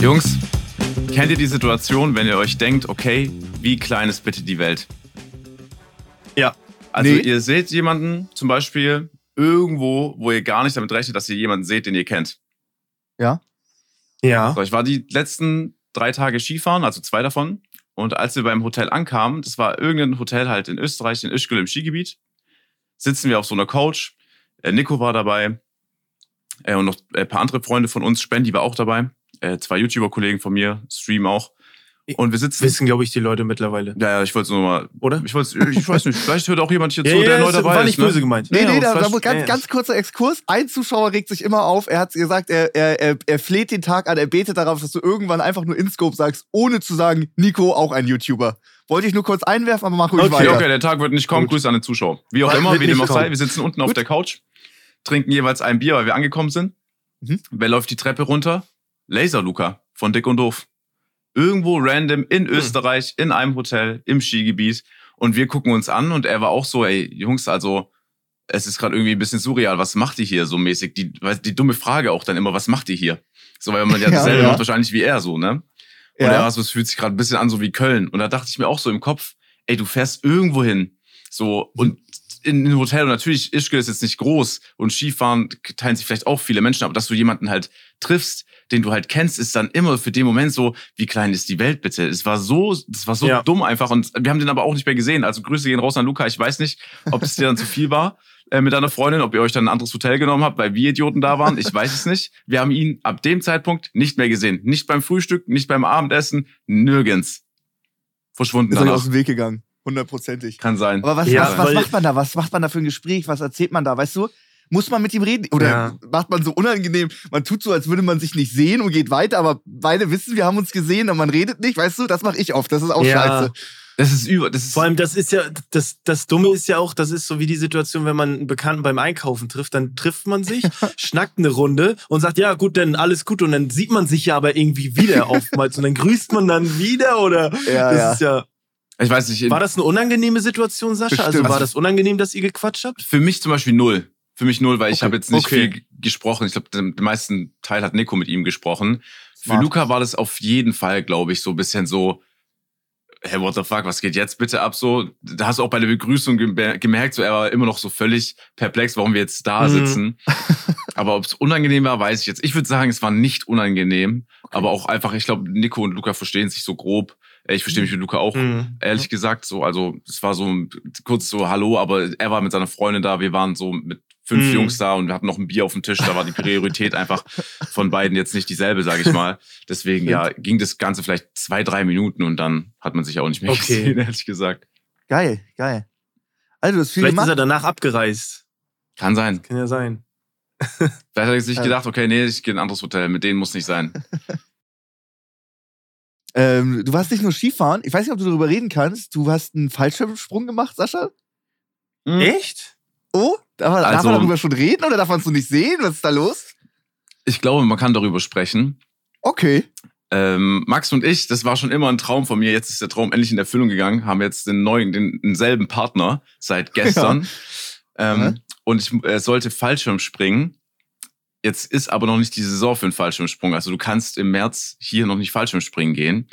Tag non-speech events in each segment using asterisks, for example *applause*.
Jungs, kennt ihr die Situation, wenn ihr euch denkt, okay, wie klein ist bitte die Welt? Ja. Also Nee. ihr seht jemanden zum Beispiel irgendwo, wo ihr gar nicht damit rechnet, dass ihr jemanden seht, den ihr kennt. Ja. So, ich war die letzten drei Tage Skifahren, also zwei davon. Und als wir beim Hotel ankamen, das war irgendein Hotel halt in Österreich, in Ischgl im Skigebiet, sitzen wir auf so einer Couch. Äh, Nico war dabei äh, und noch ein paar andere Freunde von uns. Spendi war auch dabei. Äh, zwei YouTuber-Kollegen von mir, Stream auch. Und wir sitzen. Wissen, glaube ich, die Leute mittlerweile. Ja, ja, ich wollte es nur mal. Oder? Ich wollte ich weiß nicht, vielleicht hört auch jemand hier *laughs* zu, Ja, ja, der neu ist- dabei war ist. nicht ne? böse gemeint. Nee, Ja, nee, da, da ganz, ganz kurzer Exkurs. Ein Zuschauer regt sich immer auf. Er hat gesagt, er, er, er, er fleht den Tag an, er betet darauf, dass du irgendwann einfach nur InScope sagst, ohne zu sagen, Nico, auch ein YouTuber. Wollte ich nur kurz einwerfen, aber mach ruhig Okay, Okay, weiter. okay, der Tag wird nicht kommen. Gut. Grüße an den Zuschauer. Wie auch immer, wie dem auch sei. Wir sitzen unten auf Gut. der Couch, trinken jeweils ein Bier, weil wir angekommen sind. Mhm. Wer läuft die Treppe runter? Laser Luca von Dick und Doof. Irgendwo random in Hm. Österreich, in einem Hotel, im Skigebiet. Und wir gucken uns an und er war auch so, ey, Jungs, also es ist gerade irgendwie ein bisschen surreal. Was macht ihr hier so mäßig? Die, die dumme Frage auch dann immer, was macht ihr hier? So, weil man ja *laughs* Ja, dasselbe ja. macht wahrscheinlich wie er so, ne? Und Ja. er war so, es fühlt sich gerade ein bisschen an, so wie Köln. Und da dachte ich mir auch so im Kopf, ey, du fährst irgendwo hin. So, und in ein Hotel, und natürlich, Ischgl ist jetzt nicht groß und Skifahren teilen sich vielleicht auch viele Menschen, aber dass du jemanden halt triffst, den du halt kennst, ist dann immer für den Moment so, wie klein ist die Welt bitte? Es war so, das war so Ja. dumm einfach und wir haben den aber auch nicht mehr gesehen. Also Grüße gehen raus an Luca. Ich weiß nicht, ob es dir dann zu viel war äh, mit deiner Freundin, ob ihr euch dann ein anderes Hotel genommen habt, weil wir Idioten da waren. Ich weiß es nicht. Wir haben ihn ab dem Zeitpunkt nicht mehr gesehen. Nicht beim Frühstück, nicht beim Abendessen, nirgends. Verschwunden Ist euch aus danach. dem Weg gegangen. Hundertprozentig. Kann sein. Aber was, Ja, was, was macht man da? Was macht man da für ein Gespräch? Was erzählt man da? Weißt du? Muss man mit ihm reden? Oder Ja. macht man so unangenehm? Man tut so, als würde man sich nicht sehen und geht weiter, aber beide wissen, wir haben uns gesehen, aber man redet nicht, weißt du? Das mache ich oft. Das ist auch Ja. scheiße. Das ist über, das ist, Vor allem, das ist ja, das, das Dumme ist ja auch, das ist so wie die Situation, wenn man einen Bekannten beim Einkaufen trifft, dann trifft man sich, *laughs* schnackt eine Runde und sagt, ja gut, dann alles gut und dann sieht man sich ja aber irgendwie wieder *laughs* oftmals und dann grüßt man dann wieder oder Ja, das ja. ist ja. ich weiß nicht, War das eine unangenehme Situation, Sascha? Also Bestimmt. war das unangenehm, dass ihr gequatscht habt? für mich zum Beispiel null. Für mich null, weil ich Okay, habe jetzt nicht okay. viel gesprochen. Ich glaube, den, den meisten Teil hat Nico mit ihm gesprochen. Für Smart. Luca war das auf jeden Fall, glaube ich, so ein bisschen so, hey, what the fuck, was geht jetzt bitte ab? So, da hast du auch bei der Begrüßung gemer- gemerkt, so, er war immer noch so völlig perplex, warum wir jetzt da Mhm. sitzen. *laughs* aber ob es unangenehm war, weiß ich jetzt. Ich würde sagen, es war nicht unangenehm, aber auch einfach, ich glaube, Nico und Luca verstehen sich so grob. Äh, Ich verstehe mich mit Luca auch Mhm. ehrlich gesagt so. Also es war so kurz so Hallo, aber er war mit seiner Freundin da. Wir waren so mit fünf Mhm. Jungs da und wir hatten noch ein Bier auf dem Tisch. Da war die Priorität einfach von beiden jetzt nicht dieselbe, sage ich mal. Deswegen ja ging das Ganze vielleicht zwei, drei Minuten und dann hat man sich auch nicht mehr Okay. gesehen, ehrlich gesagt. Geil, geil. Also, viel Vielleicht ist er danach abgereist. Kann sein. Kann ja sein. *laughs* Vielleicht hat er sich Ja. gedacht, okay, nee, ich gehe in ein anderes Hotel. Mit denen muss nicht sein. *laughs* Ähm, du warst nicht nur Skifahren. Ich weiß nicht, ob du darüber reden kannst. Du hast einen Fallschirmsprung gemacht, Sascha? Echt? Oh, darf man, darf Also- man darüber schon reden oder darf man es so nicht sehen? Was ist da los? Ich glaube, man kann darüber sprechen. Okay. Ähm, Max und ich, das war schon immer ein Traum von mir. Jetzt ist der Traum endlich in Erfüllung gegangen. Haben jetzt den neuen, den, denselben Partner seit *laughs* gestern. Ähm, Ja. Und ich äh, sollte Fallschirm springen. Jetzt ist aber noch nicht die Saison für einen Fallschirmsprung. Also du kannst im März hier noch nicht Fallschirm springen gehen.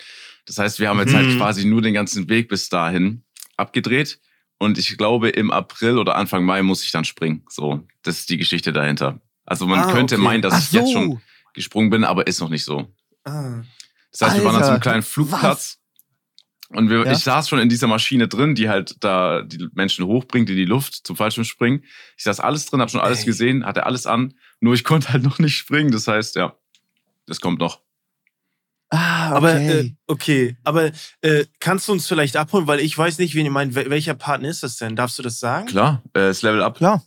Das heißt, wir haben jetzt halt Mhm. quasi nur den ganzen Weg bis dahin abgedreht. Und ich glaube, im April oder Anfang Mai muss ich dann springen. So, das ist die Geschichte dahinter. Also man Ah, könnte okay. meinen, dass Ach ich jetzt so. schon gesprungen bin, aber ist noch nicht so. Ah. Das heißt, wir waren an so einem Alter, kleinen Flugplatz. Und wir, Ja. ich saß schon in dieser Maschine drin, die halt da die Menschen hochbringt in die Luft zum Fallschirmspringen. Ich saß alles drin, habe schon alles Ey. gesehen, hatte alles an. Nur ich *laughs* konnte halt noch nicht springen. Das heißt, ja, das kommt noch. Ah, okay. Aber äh, okay, aber äh, kannst du uns vielleicht abholen, weil ich weiß nicht, wen ihr meint. Wel welcher Partner ist das denn? Darfst du das sagen? Klar, äh, das Level Up. Klar.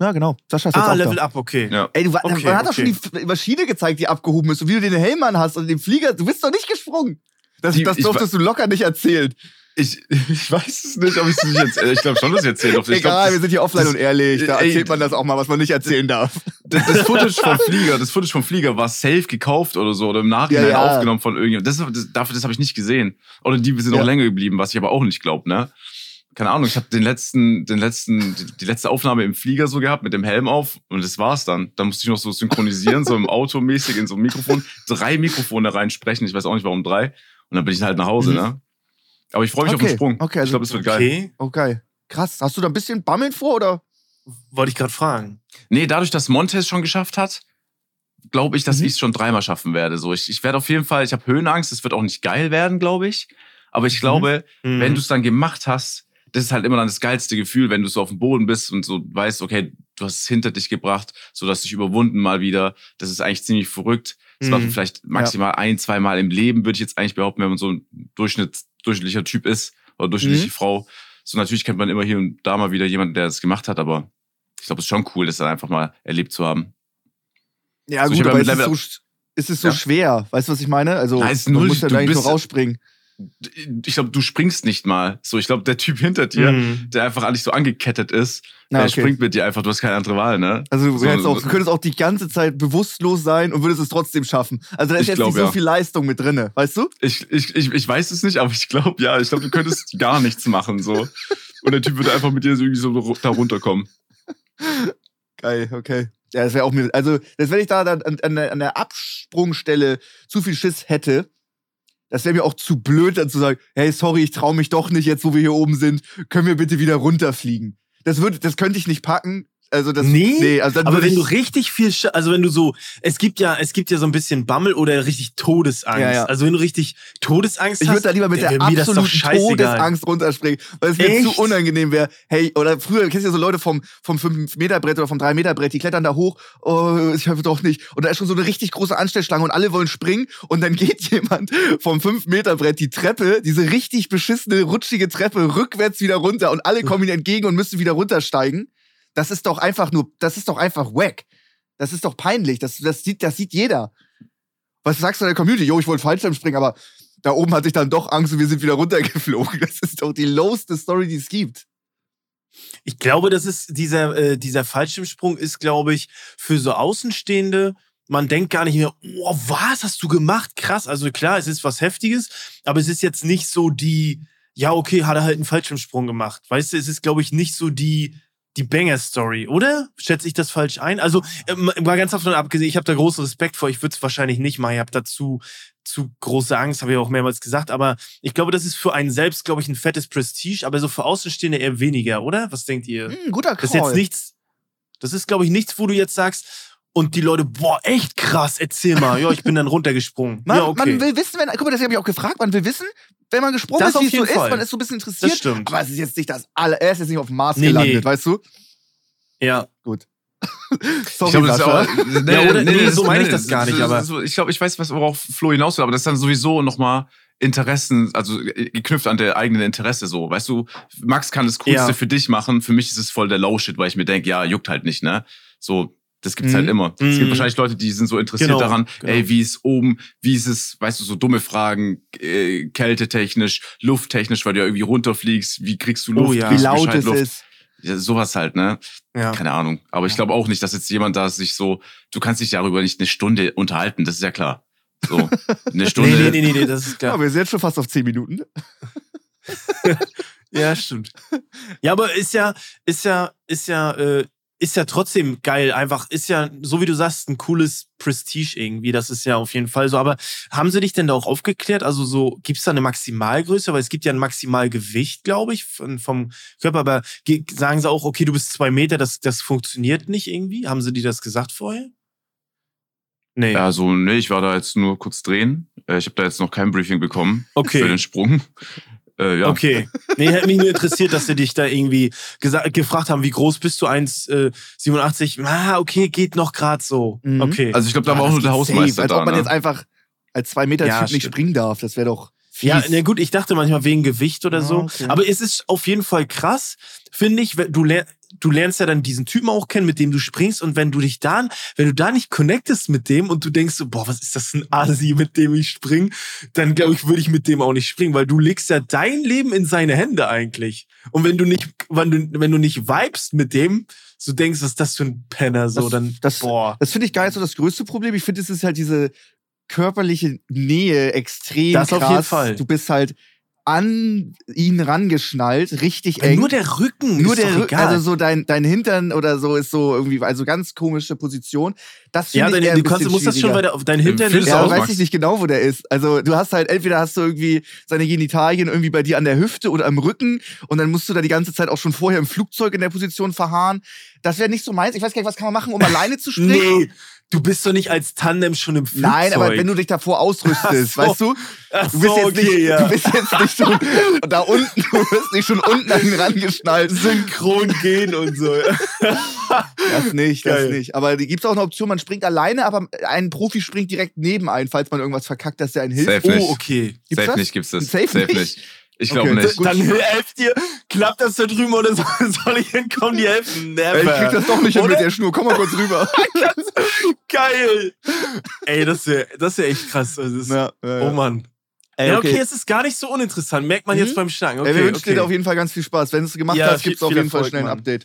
Ja, genau. Sascha ist jetzt Ah, auch Level da. Up, okay. Ja. Ey, du, Okay, man hat doch okay. schon die Maschine gezeigt, die abgehoben ist und wie du den Helm an hast und den Flieger. Du bist doch nicht gesprungen. Das, Die- das durftest du locker nicht erzählen. Ich, *laughs* ich weiß es nicht, ob ich es nicht erzähle. Ich glaube schon, dass ich erzählen. Ich Egal, glaub, wir sind hier offline das- und ehrlich. Da Ey, erzählt man das auch mal, was man nicht erzählen darf. das, das *laughs* Footage vom Flieger, das Footage vom Flieger war safe gekauft oder so oder im Nachhinein Ja, ja. aufgenommen von irgendjemandem. Das, das, dafür, das habe ich nicht gesehen. Oder die sind Ja. länger geblieben, was ich aber auch nicht glaube, ne? Keine Ahnung, ich habe den letzten, den letzten, die, letzte Aufnahme im Flieger so gehabt mit dem Helm auf und das war's dann. Da musste ich noch so synchronisieren, so im Auto mäßig in so ein Mikrofon, drei Mikrofone reinsprechen. Ich weiß auch nicht warum drei. Und dann bin ich halt nach Hause, Mhm. ne? Aber ich freue mich auf den Sprung. Okay, ich also, glaube, es wird geil. Okay, okay. Krass. Hast du da ein bisschen Bammeln vor oder? wollte ich gerade fragen. Nee, dadurch, dass Montes schon geschafft hat, glaube ich, dass Mhm. ich es schon dreimal schaffen werde. So, ich, ich werde auf jeden Fall, ich habe Höhenangst, es wird auch nicht geil werden, glaube ich. Aber ich glaube, Mhm. wenn du es dann gemacht hast, das ist halt immer dann das geilste Gefühl, wenn du so auf dem Boden bist und so weißt, okay, du hast es hinter dich gebracht, so dass dich überwunden mal wieder. Das ist eigentlich ziemlich verrückt. Das Mhm. vielleicht maximal ein, zwei Mal im Leben, würde ich jetzt eigentlich behaupten, wenn man so ein Durchschnitt, durchschnittlicher Typ ist oder durchschnittliche Mhm. Frau. So natürlich kennt man immer hier und da mal wieder jemanden, der das gemacht hat, aber ich glaube, es ist schon cool, das dann einfach mal erlebt zu haben. Ja, So, gut, aber es ist, mit so, sch- es ist so Ja. schwer. Weißt du, was ich meine? Also, es ist du null- musst ja du nur bist- rausspringen. Ich glaube, du springst nicht mal. So, ich glaube, der Typ hinter dir, Mhm. der einfach eigentlich so angekettet ist, Na, der okay. springt mit dir einfach. Du hast keine andere Wahl, ne? Also du, So- auch, du könntest auch die ganze Zeit bewusstlos sein und würdest es trotzdem schaffen. Also da ist jetzt glaub, nicht so ja. viel Leistung mit drinne, weißt du? Ich, ich, ich, ich weiß es nicht, aber ich glaube, ja, ich glaube, du könntest *laughs* gar nichts machen, so. Und der Typ würde einfach mit dir so irgendwie so da runterkommen. Geil, okay. Ja, das wäre auch mir. Also, das, wenn ich da dann an, an, an der Absprungstelle zu viel Schiss hätte, das wäre mir auch zu blöd, dann zu sagen, hey, sorry, ich traue mich doch nicht, jetzt wo wir hier oben sind, können wir bitte wieder runterfliegen. Das würde, das könnte ich nicht packen. Also das, Nee, also dann Aber wenn ich, du richtig viel, Sch also wenn du so, es gibt ja, es gibt ja so ein bisschen Bammel oder richtig Todesangst. Ja, ja. Also wenn du richtig Todesangst ich hast, würde da lieber mit der absoluten. Todesangst runterspringen, weil es mir Echt? zu unangenehm wäre. Hey, oder früher, kennst du ja so Leute vom, vom 5-Meter-Brett oder vom 3-Meter-Brett, die klettern da hoch, oh, ich hoffe doch nicht. Und da ist schon so eine richtig große Anstellschlange und alle wollen springen und dann *laughs* geht jemand vom 5-Meter-Brett die Treppe, diese richtig beschissene, rutschige Treppe rückwärts wieder runter und alle kommen ihnen entgegen und müssen wieder runtersteigen. Das ist doch einfach nur, das ist doch einfach wack. Das ist doch peinlich. Das, das, sieht, das sieht jeder. Was sagst du der Community? Jo, ich wollte Fallschirm springen, aber da oben hatte ich dann doch Angst und wir sind wieder runtergeflogen. *laughs* Das ist doch die lowste Story, die es gibt. Ich glaube, das ist dieser, äh, dieser Fallschirmsprung ist, glaube ich, für so Außenstehende. Man denkt gar nicht mehr, oh, was hast du gemacht? Krass. Also klar, es ist was Heftiges, aber es ist jetzt nicht so die, ja, okay, hat er halt einen Fallschirmsprung gemacht. Weißt du, es ist, glaube ich, nicht so die, die Banger-Story, oder? Schätze ich das falsch ein? Also, äh, mal ganz davon abgesehen, ich habe da großen Respekt vor. Ich würde es wahrscheinlich nicht machen. Ich habe dazu zu große Angst, habe ich auch mehrmals gesagt. Aber ich glaube, das ist für einen selbst, glaube ich, ein fettes Prestige, aber so für Außenstehende eher weniger, oder? Was denkt ihr? Hm, guter Das ist jetzt Call. nichts, das ist, glaube ich, nichts, wo du jetzt sagst, und die Leute, boah, echt krass, erzähl mal. Ja, ich bin dann runtergesprungen. Man, ja, okay. man will wissen, wenn, guck mal, das habe ich auch gefragt, man will wissen, wenn man gesprungen Das ist, auf wie es so jeden ist, Fall. man ist so ein bisschen interessiert. das stimmt. Aber es ist jetzt nicht das aller, er ist jetzt nicht auf dem Mars Nee, gelandet, nee. weißt du? Ja. Sorry, ich glaube, das auch, nee, Ja, oder- nee, das so meine ich das gar nicht, aber- Ich glaube, ich weiß, was worauf Flo hinaus will, aber das ist dann sowieso nochmal Interessen, also äh, geknüpft an der eigenen Interesse so. Weißt du, Max kann das Coolste Ja. für dich machen, für mich ist es voll der Low-Shit, weil ich mir denke, ja, juckt halt nicht, ne? So, das gibt's Mhm. halt immer. Es Mhm. gibt wahrscheinlich Leute, die sind so interessiert Genau, daran, genau. ey, wie ist oben, wie ist es, weißt du, so dumme Fragen, äh, kältetechnisch, lufttechnisch, weil du ja irgendwie runterfliegst, wie kriegst du Luft, Oh ja. Wie laut es Luft? ist. Ja, sowas halt, ne? ja. Keine Ahnung. Aber ich glaube auch nicht, dass jetzt jemand da sich so, du kannst dich darüber nicht eine Stunde unterhalten, das ist ja klar. So, eine *laughs* Stunde. Nee, nee, nee, nee, das ist Ja, klar. *laughs* wir sind jetzt schon fast auf 10 Minuten. *laughs* Ja, stimmt. Ja, aber ist ja, ist ja, ist ja, äh, ist ja trotzdem geil. Einfach, ist ja, so wie du sagst, ein cooles Prestige irgendwie. Das ist ja auf jeden Fall so. Aber haben sie dich denn da auch aufgeklärt? Also so, gibt's da eine Maximalgröße? Weil es gibt ja ein Maximalgewicht, glaube ich, von, vom Körper. Aber ge- sagen sie auch, okay, du bist zwei Meter, das, das funktioniert nicht irgendwie? Haben sie dir das gesagt vorher? Nee. Ja, so, nee, ich war da jetzt nur kurz drehen. Äh, Ich habe da jetzt noch kein Briefing bekommen Okay. für den Sprung. Äh, ja. Okay. Nee, hätte mich nur interessiert, dass sie dich da irgendwie gefragt haben, wie groß bist du? 1,87? Ah, okay, geht noch grad so. Mhm. Okay. Also ich glaube, da Ja, war auch nur der Hausmeister safe, Als da. ob man ne? jetzt einfach als 2 Meter Ja, Typ nicht stimmt. springen darf. Das wäre doch fies. ja, na gut, ich dachte manchmal wegen Gewicht oder Ah, so. okay. Aber es ist auf jeden Fall krass, finde ich. wenn Du ler du lernst ja dann diesen Typen auch kennen, mit dem du springst und wenn du dich dann, wenn du da nicht connectest mit dem und du denkst so, boah, was ist das ein Asi, mit dem ich spring, dann glaube ich, würde ich mit dem auch nicht springen, weil du legst ja dein Leben in seine Hände eigentlich. Und wenn du nicht, wenn du, wenn du nicht vibest mit dem, so denkst, was ist das für ein Penner, so, Das- dann, das- boah. Das finde ich gar nicht so das größte Problem. Ich finde, es ist halt diese körperliche Nähe extrem Das krass. auf jeden Fall. Du bist halt an ihn rangeschnallt, richtig eng. nur der Rücken Nur ist der doch Rücken, egal. also so dein, dein Hintern oder so ist so irgendwie, also ganz komische Position. Das ja, finde ich dein, eher du kannst, du musst das schon weiter auf dein Hintern ist du Ja, weiß ich nicht genau, wo der ist. Also du hast halt, entweder hast du irgendwie seine Genitalien irgendwie bei dir an der Hüfte oder am Rücken und dann musst du da die ganze Zeit auch schon vorher im Flugzeug in der Position verharren. Das wäre nicht so meins. Ich weiß gar nicht, was kann man machen, um alleine zu *laughs* springen? Nee, du bist doch nicht als Tandem schon im Flugzeug. Nein, aber wenn du dich davor ausrüstest, *laughs* so. weißt du? Ach Du bist, so, jetzt okay, nicht, ja. du bist jetzt nicht schon da unten, du bist nicht schon unten an ihn rangeschnallt. synchron gehen und so. Das nicht, das Geil. nicht. Aber gibt es auch eine Option, man springt alleine, aber ein Profi springt direkt neben ein, falls man irgendwas verkackt, dass der einen hilft. Safe nicht. Oh, okay. Gibt's Safe das? nicht gibt's das. Safe nicht? Ich glaube Okay, nicht. Dann helft dir. Klappt das da drüben oder soll, soll ich hinkommen? Die helfen. Ey, ich krieg Never. das doch nicht hin Oder? mit der Schnur. Komm mal kurz rüber. *laughs* Geil. Ey, das wäre das wär echt krass. Das ist, ja, ja. Oh Mann. Ey, ja, okay, es ist gar nicht so uninteressant. Merkt man Mhm. jetzt beim Schnacken. Okay, Ey, wir wünschen okay. dir auf jeden Fall ganz viel Spaß. Wenn du es gemacht Ja, hast, viel- gibt's auf jeden Fall Erfolg, schnell ein Mann.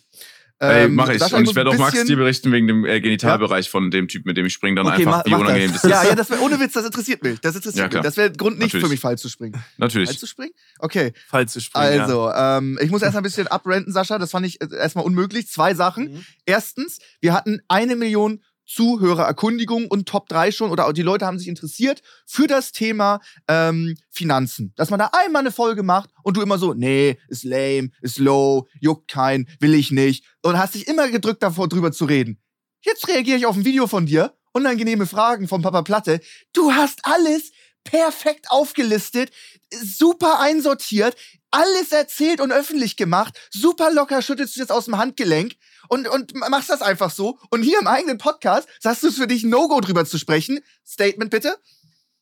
Ey, Ähm, mach ich. Und ich werde auch Max dir berichten wegen dem äh, Genitalbereich von dem Typ, mit dem ich springe, dann Okay, einfach, mach, wie mach unangenehm das. das ist. Ja, ja, das wär, ohne Witz, das interessiert mich. Das interessiert Ja, mich. Das wäre Grund nicht Natürlich. für mich, Fall zu springen. Fall Natürlich. zu springen? Okay, Fall zu springen. ja. also, ähm, ich muss erst mal ein bisschen abrenten, Sascha. Das fand ich äh, erstmal unmöglich. Zwei Sachen. Mhm. Erstens, wir hatten eine Million Zuhörererkundigungen und Top 3 schon oder die Leute haben sich interessiert für das Thema ähm, Finanzen. Dass man da einmal eine Folge macht und du immer so, nee, ist lame, ist low, juckt kein, will ich nicht und hast dich immer gedrückt davor drüber zu reden. Jetzt reagiere ich auf ein Video von dir, unangenehme Fragen von Papa Platte. Du hast alles perfekt aufgelistet, super einsortiert, alles erzählt und öffentlich gemacht, super locker schüttelst du jetzt aus dem Handgelenk und, und machst das einfach so. Und hier im eigenen Podcast sagst du es für dich No-Go drüber zu sprechen. Statement bitte.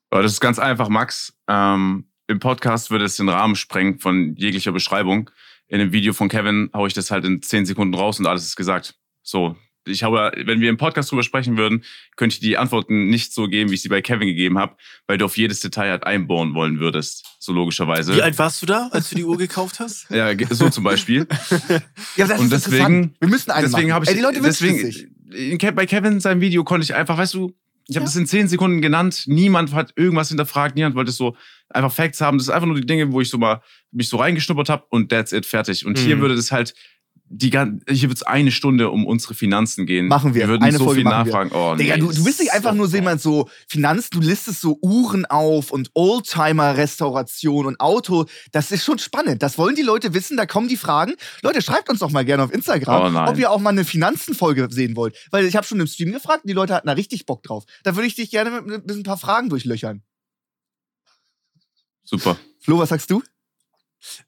Das ist ganz einfach, Max. Ähm, Im Podcast würde es den Rahmen sprengen von jeglicher Beschreibung. In dem Video von Kevin haue ich das halt in 10 Sekunden raus und alles ist gesagt. So. Ich habe, wenn wir im Podcast drüber sprechen würden, könnte ich die Antworten nicht so geben, wie ich sie bei Kevin gegeben habe, weil du auf jedes Detail halt einbauen wollen würdest. So logischerweise. Wie alt warst du da, als du die Uhr gekauft hast? *laughs* ja, so zum Beispiel. *laughs* Ja, das Und ist deswegen- interessant. Wir müssen eine deswegen machen. habe ich Ey, die Leute deswegen es sich. bei Kevin in seinem Video konnte ich einfach, weißt du, ich habe Ja. das in zehn Sekunden genannt. Niemand hat irgendwas hinterfragt. Niemand wollte so einfach Facts haben. Das ist einfach nur die Dinge, wo ich so mal mich so reingeschnuppert habe und that's it fertig. Und hier Mhm. würde das halt die gan- hier wird es eine Stunde um unsere Finanzen gehen. Machen wir. Wir würden Eine so Folge viel nachfragen. Oh, Digga, nee, du, du bist nicht einfach nur so jemand so Finanzen, du listest so Uhren auf und Oldtimer-Restauration und Auto. Das ist schon spannend. Das wollen die Leute wissen, da kommen die Fragen. Leute, schreibt uns doch mal gerne auf Instagram, Oh ob ihr auch mal eine Finanzenfolge sehen wollt. Weil ich habe schon im Stream gefragt und die Leute hatten da richtig Bock drauf. Da würde ich dich gerne mit, mit ein paar Fragen durchlöchern. Super. Flo, was sagst du?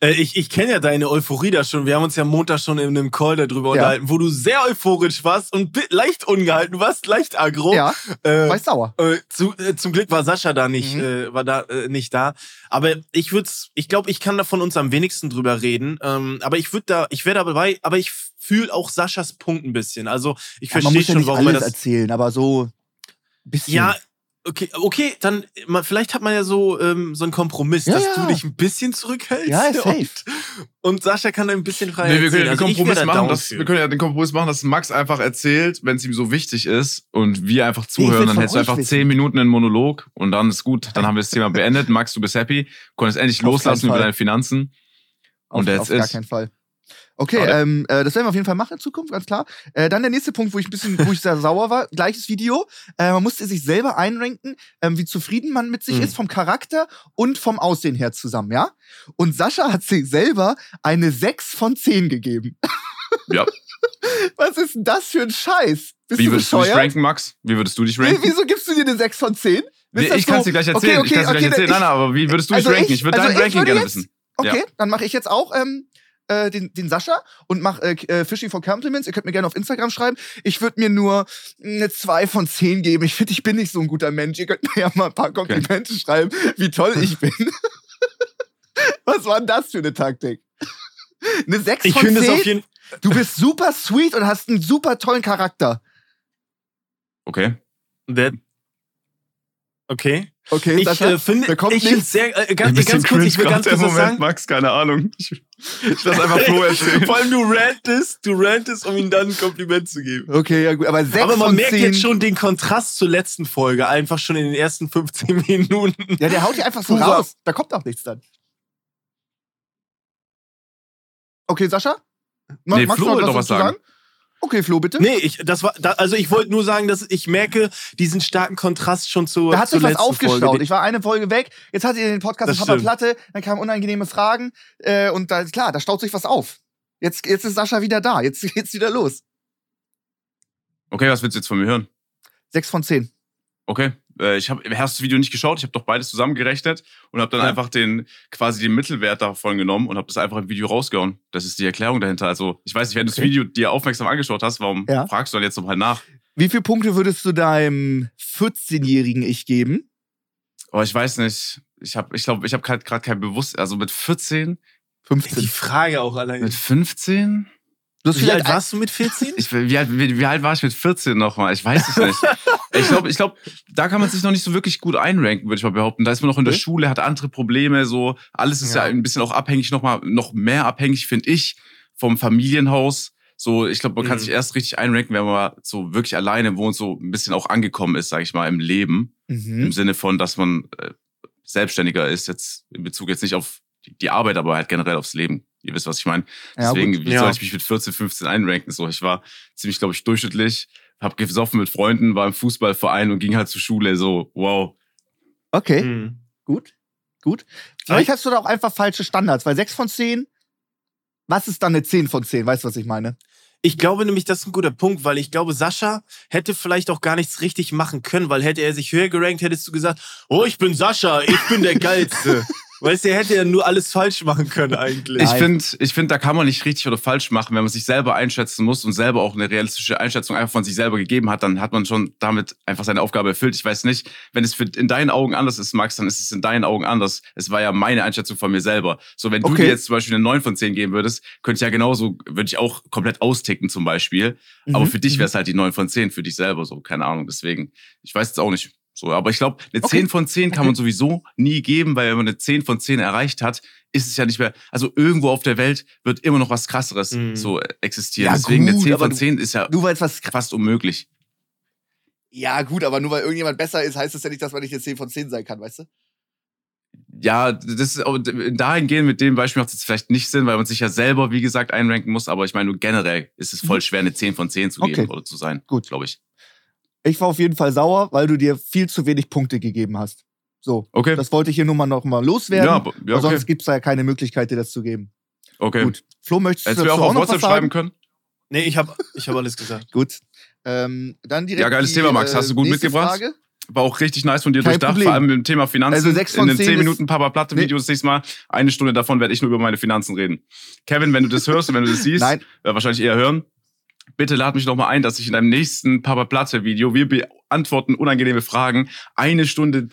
Äh, ich ich kenne ja deine Euphorie da schon. Wir haben uns ja Montag schon in einem Call darüber Ja. unterhalten, wo du sehr euphorisch warst und leicht ungehalten. Warst leicht aggro. Ja, Äh, war ich sauer. Äh, zu, äh, zum Glück war Sascha da nicht, Mhm. äh, war da äh, nicht da. Aber ich würde, ich glaube, ich kann da von uns am wenigsten drüber reden. Ähm, aber ich würde da, ich wäre dabei, aber ich fühle auch Saschas Punkt ein bisschen. Also ich Ja, verstehe ja schon, nicht warum er alles das. erzählen, aber so ein bisschen. Ja, okay, okay, dann man, vielleicht hat man ja so ähm, so einen Kompromiss, Ja, dass ja. du dich ein bisschen zurückhältst. Ja, ist safe. Und, und Sascha kann da ein bisschen frei Nee, wir können ja Also Kompromiss machen, dass, wir können ja den Kompromiss machen, dass Max einfach erzählt, wenn es ihm so wichtig ist und wir einfach zuhören, dann hättest du einfach wissen. zehn Minuten einen Monolog und dann ist gut. Dann haben wir das Thema beendet. Max, du bist happy, konntest endlich Auf loslassen über deine Finanzen. Auf, Und auf that's gar keinen Fall. Okay, ähm, äh, das werden wir auf jeden Fall machen in Zukunft, ganz klar. Äh, dann der nächste Punkt, wo ich ein bisschen, wo ich sehr *laughs* sauer war. Gleiches Video. Äh, man musste sich selber einrenken, ähm, wie zufrieden man mit sich Mhm. ist, vom Charakter und vom Aussehen her zusammen, ja? Und Sascha hat sich selber eine 6 von 10 gegeben. Ja. *laughs* Was ist denn das für ein Scheiß? Bist Wie du würdest du dich bescheuert? ranken, Max? Wie würdest du dich Wie, ranken? wieso gibst du dir eine 6 von 10? Nee, ich kann es so- dir gleich Okay, erzählen. okay, ich kann es dir okay, gleich erzählen. ich- Nein, nein, aber wie würdest du dich Also ranken? ich- Ich würde also ich Ranking gerne jetzt- wissen. Okay, dann mache ich jetzt auch ähm, äh, den, den Sascha und mache äh, äh, Fishing for Compliments. Ihr könnt mir gerne auf Instagram schreiben. Ich würde mir nur eine 2 von 10 geben. Ich finde, ich bin nicht so ein guter Mensch. Ihr könnt mir ja mal ein paar Komplimente schreiben, wie toll ich bin. *laughs* Was war denn das für eine Taktik? Eine 6 Ich von finde es 10? auf jeden Du bist super sweet und hast einen super tollen Charakter. Okay. Der, okay. Okay, Ich Sascha, äh, finde, da kommt ich nichts. sehr, äh, ganz, ganz kurz, ich will ganz kurz der was sagen. Max, keine Ahnung. Ich, ich lass einfach Flo *laughs* erzählen. Vor allem du rantest, du rantest, um ihm dann ein Kompliment zu geben. Okay, ja gut, aber sechs Aber man von merkt zehn. jetzt schon den Kontrast zur letzten Folge, einfach schon in den ersten 15 Minuten. Ja, der haut die einfach so raus. Da kommt auch nichts dann. Okay, Sascha? Ma- Nee, magst Flo noch will doch was dazu sagen. Okay, Flo, bitte. Nee, ich, das war, da, also ich wollte nur sagen, dass ich merke diesen starken Kontrast schon zur, Da hat sich was aufgestaut. Folge. Ich war eine Folge weg. Jetzt hattet ihr den Podcast Das mit Papa. Platte. Dann kamen unangenehme Fragen. Äh, und da, klar, da staut sich was auf. Jetzt, jetzt ist Sascha wieder da. Jetzt *laughs* geht's wieder los. Okay, was willst du jetzt von mir hören? Sechs von zehn. Okay. Äh, ich habe hast du das Video nicht geschaut, ich habe doch beides zusammengerechnet und habe dann Ja. einfach den quasi den Mittelwert davon genommen und habe das einfach im Video rausgehauen. Das ist die Erklärung dahinter. Also, ich weiß nicht, wenn du das. Video dir aufmerksam angeschaut hast, warum Ja. fragst du dann jetzt nochmal nach? Wie viele Punkte würdest du deinem 14-jährigen Ich geben? Oh, ich weiß nicht. Ich habe ich glaube, ich habe gerade kein Bewusstsein, also mit 14, Die 15. Frage auch allein. mit 15? Du hast Wie alt warst du mit 14? Ich, wie, alt, wie, wie alt war ich mit 14 nochmal? Ich weiß es *laughs* nicht. Ich glaube, ich glaub, da kann man sich noch nicht so wirklich gut einranken, würde ich mal behaupten. Da ist man noch in der Okay. Schule, hat andere Probleme, so. Alles ist ja, Ja. ein bisschen auch abhängig, noch mal, noch mehr abhängig, finde ich, vom Familienhaus. So, ich glaube, man kann Mhm. sich erst richtig einranken, wenn man so wirklich alleine wohnt, so ein bisschen auch angekommen ist, sage ich mal, im Leben. Im Mhm. Sinne von, dass man äh, selbstständiger ist, jetzt in Bezug jetzt nicht auf die- Arbeit, aber halt generell aufs Leben. Ihr wisst, was ich meine. Ja, Deswegen, gut. wie Ja. soll ich mich mit 14, 15 einranken? So, ich war ziemlich, glaube ich, durchschnittlich, hab gesoffen mit Freunden, war im Fußballverein und ging halt zur Schule. So, wow. Okay, Hm. gut. Gut. Vielleicht hast du da auch einfach falsche Standards, weil 6 von 10, was ist dann eine 10 von 10? Weißt du, was ich meine? Ich glaube nämlich, das ist ein guter Punkt, weil ich glaube, Sascha hätte vielleicht auch gar nichts richtig machen können, weil hätte er sich höher gerankt, hättest du gesagt, oh, ich bin Sascha, ich bin der *laughs* Geilste. Weißt du, er hätte ja nur alles falsch machen können eigentlich. Ich finde, ich find, da kann man nicht richtig oder falsch machen. Wenn man sich selber einschätzen muss und selber auch eine realistische Einschätzung einfach von sich selber gegeben hat, dann hat man schon damit einfach seine Aufgabe erfüllt. Ich weiß nicht, wenn es für, in deinen Augen anders ist, Max, dann ist es in deinen Augen anders. Es war ja meine Einschätzung von mir selber. So, wenn du Okay. dir jetzt zum Beispiel eine 9 von 10 geben würdest, könnte ich ja genauso, würde ich auch komplett austicken zum Beispiel. Aber Mhm. für dich wäre es halt die 9 von 10, für dich selber so, keine Ahnung. Deswegen, ich weiß jetzt auch nicht. So, aber ich glaube, eine Okay. 10 von 10 kann man sowieso nie geben, weil wenn man eine 10 von 10 erreicht hat, ist es ja nicht mehr, also irgendwo auf der Welt wird immer noch was krasseres Mhm. so äh, existieren. Ja, Deswegen eine gut, 10 aber von du- 10 ist ja Nur was. fast unmöglich. Ja, gut, aber nur weil irgendjemand besser ist, heißt das ja nicht, dass man nicht eine 10 von 10 sein kann, weißt du? Ja, das ist dahingehend mit dem Beispiel macht es jetzt vielleicht nicht Sinn, weil man sich ja selber, wie gesagt, einranken muss, aber ich meine, nur generell ist es voll schwer, eine 10 von 10 zu geben Mhm. Okay. oder zu sein. Gut. Glaube ich. Ich war auf jeden Fall sauer, weil du dir viel zu wenig Punkte gegeben hast. So, Okay. das wollte ich hier nur mal noch mal loswerden. ja, aber- ja, okay. Sonst gibt's da ja keine Möglichkeit, dir das zu geben. okay. Gut. Flo, möchtest Hättest du mir dazu auch auf noch WhatsApp schreiben können? nee, ich habe ich hab alles gesagt. Gut. Ähm, dann direkt Ja, geiles die, Thema, Max. äh, Hast du gut mitgebracht? Frage. War auch richtig nice von dir Kein durchdacht, Problem. vor allem mit dem Thema Finanzen. Also sechs von In den zehn 10 ist- Minuten Papa Platte Videos nächstes Mal. Eine Stunde davon werde ich nur über meine Finanzen reden. Kevin, wenn du das hörst und wenn du das siehst, *laughs* Nein. äh, wahrscheinlich eher hören, bitte lad mich noch mal ein, dass ich in deinem nächsten Papa Platte Video, wir beantworten unangenehme Fragen, eine Stunde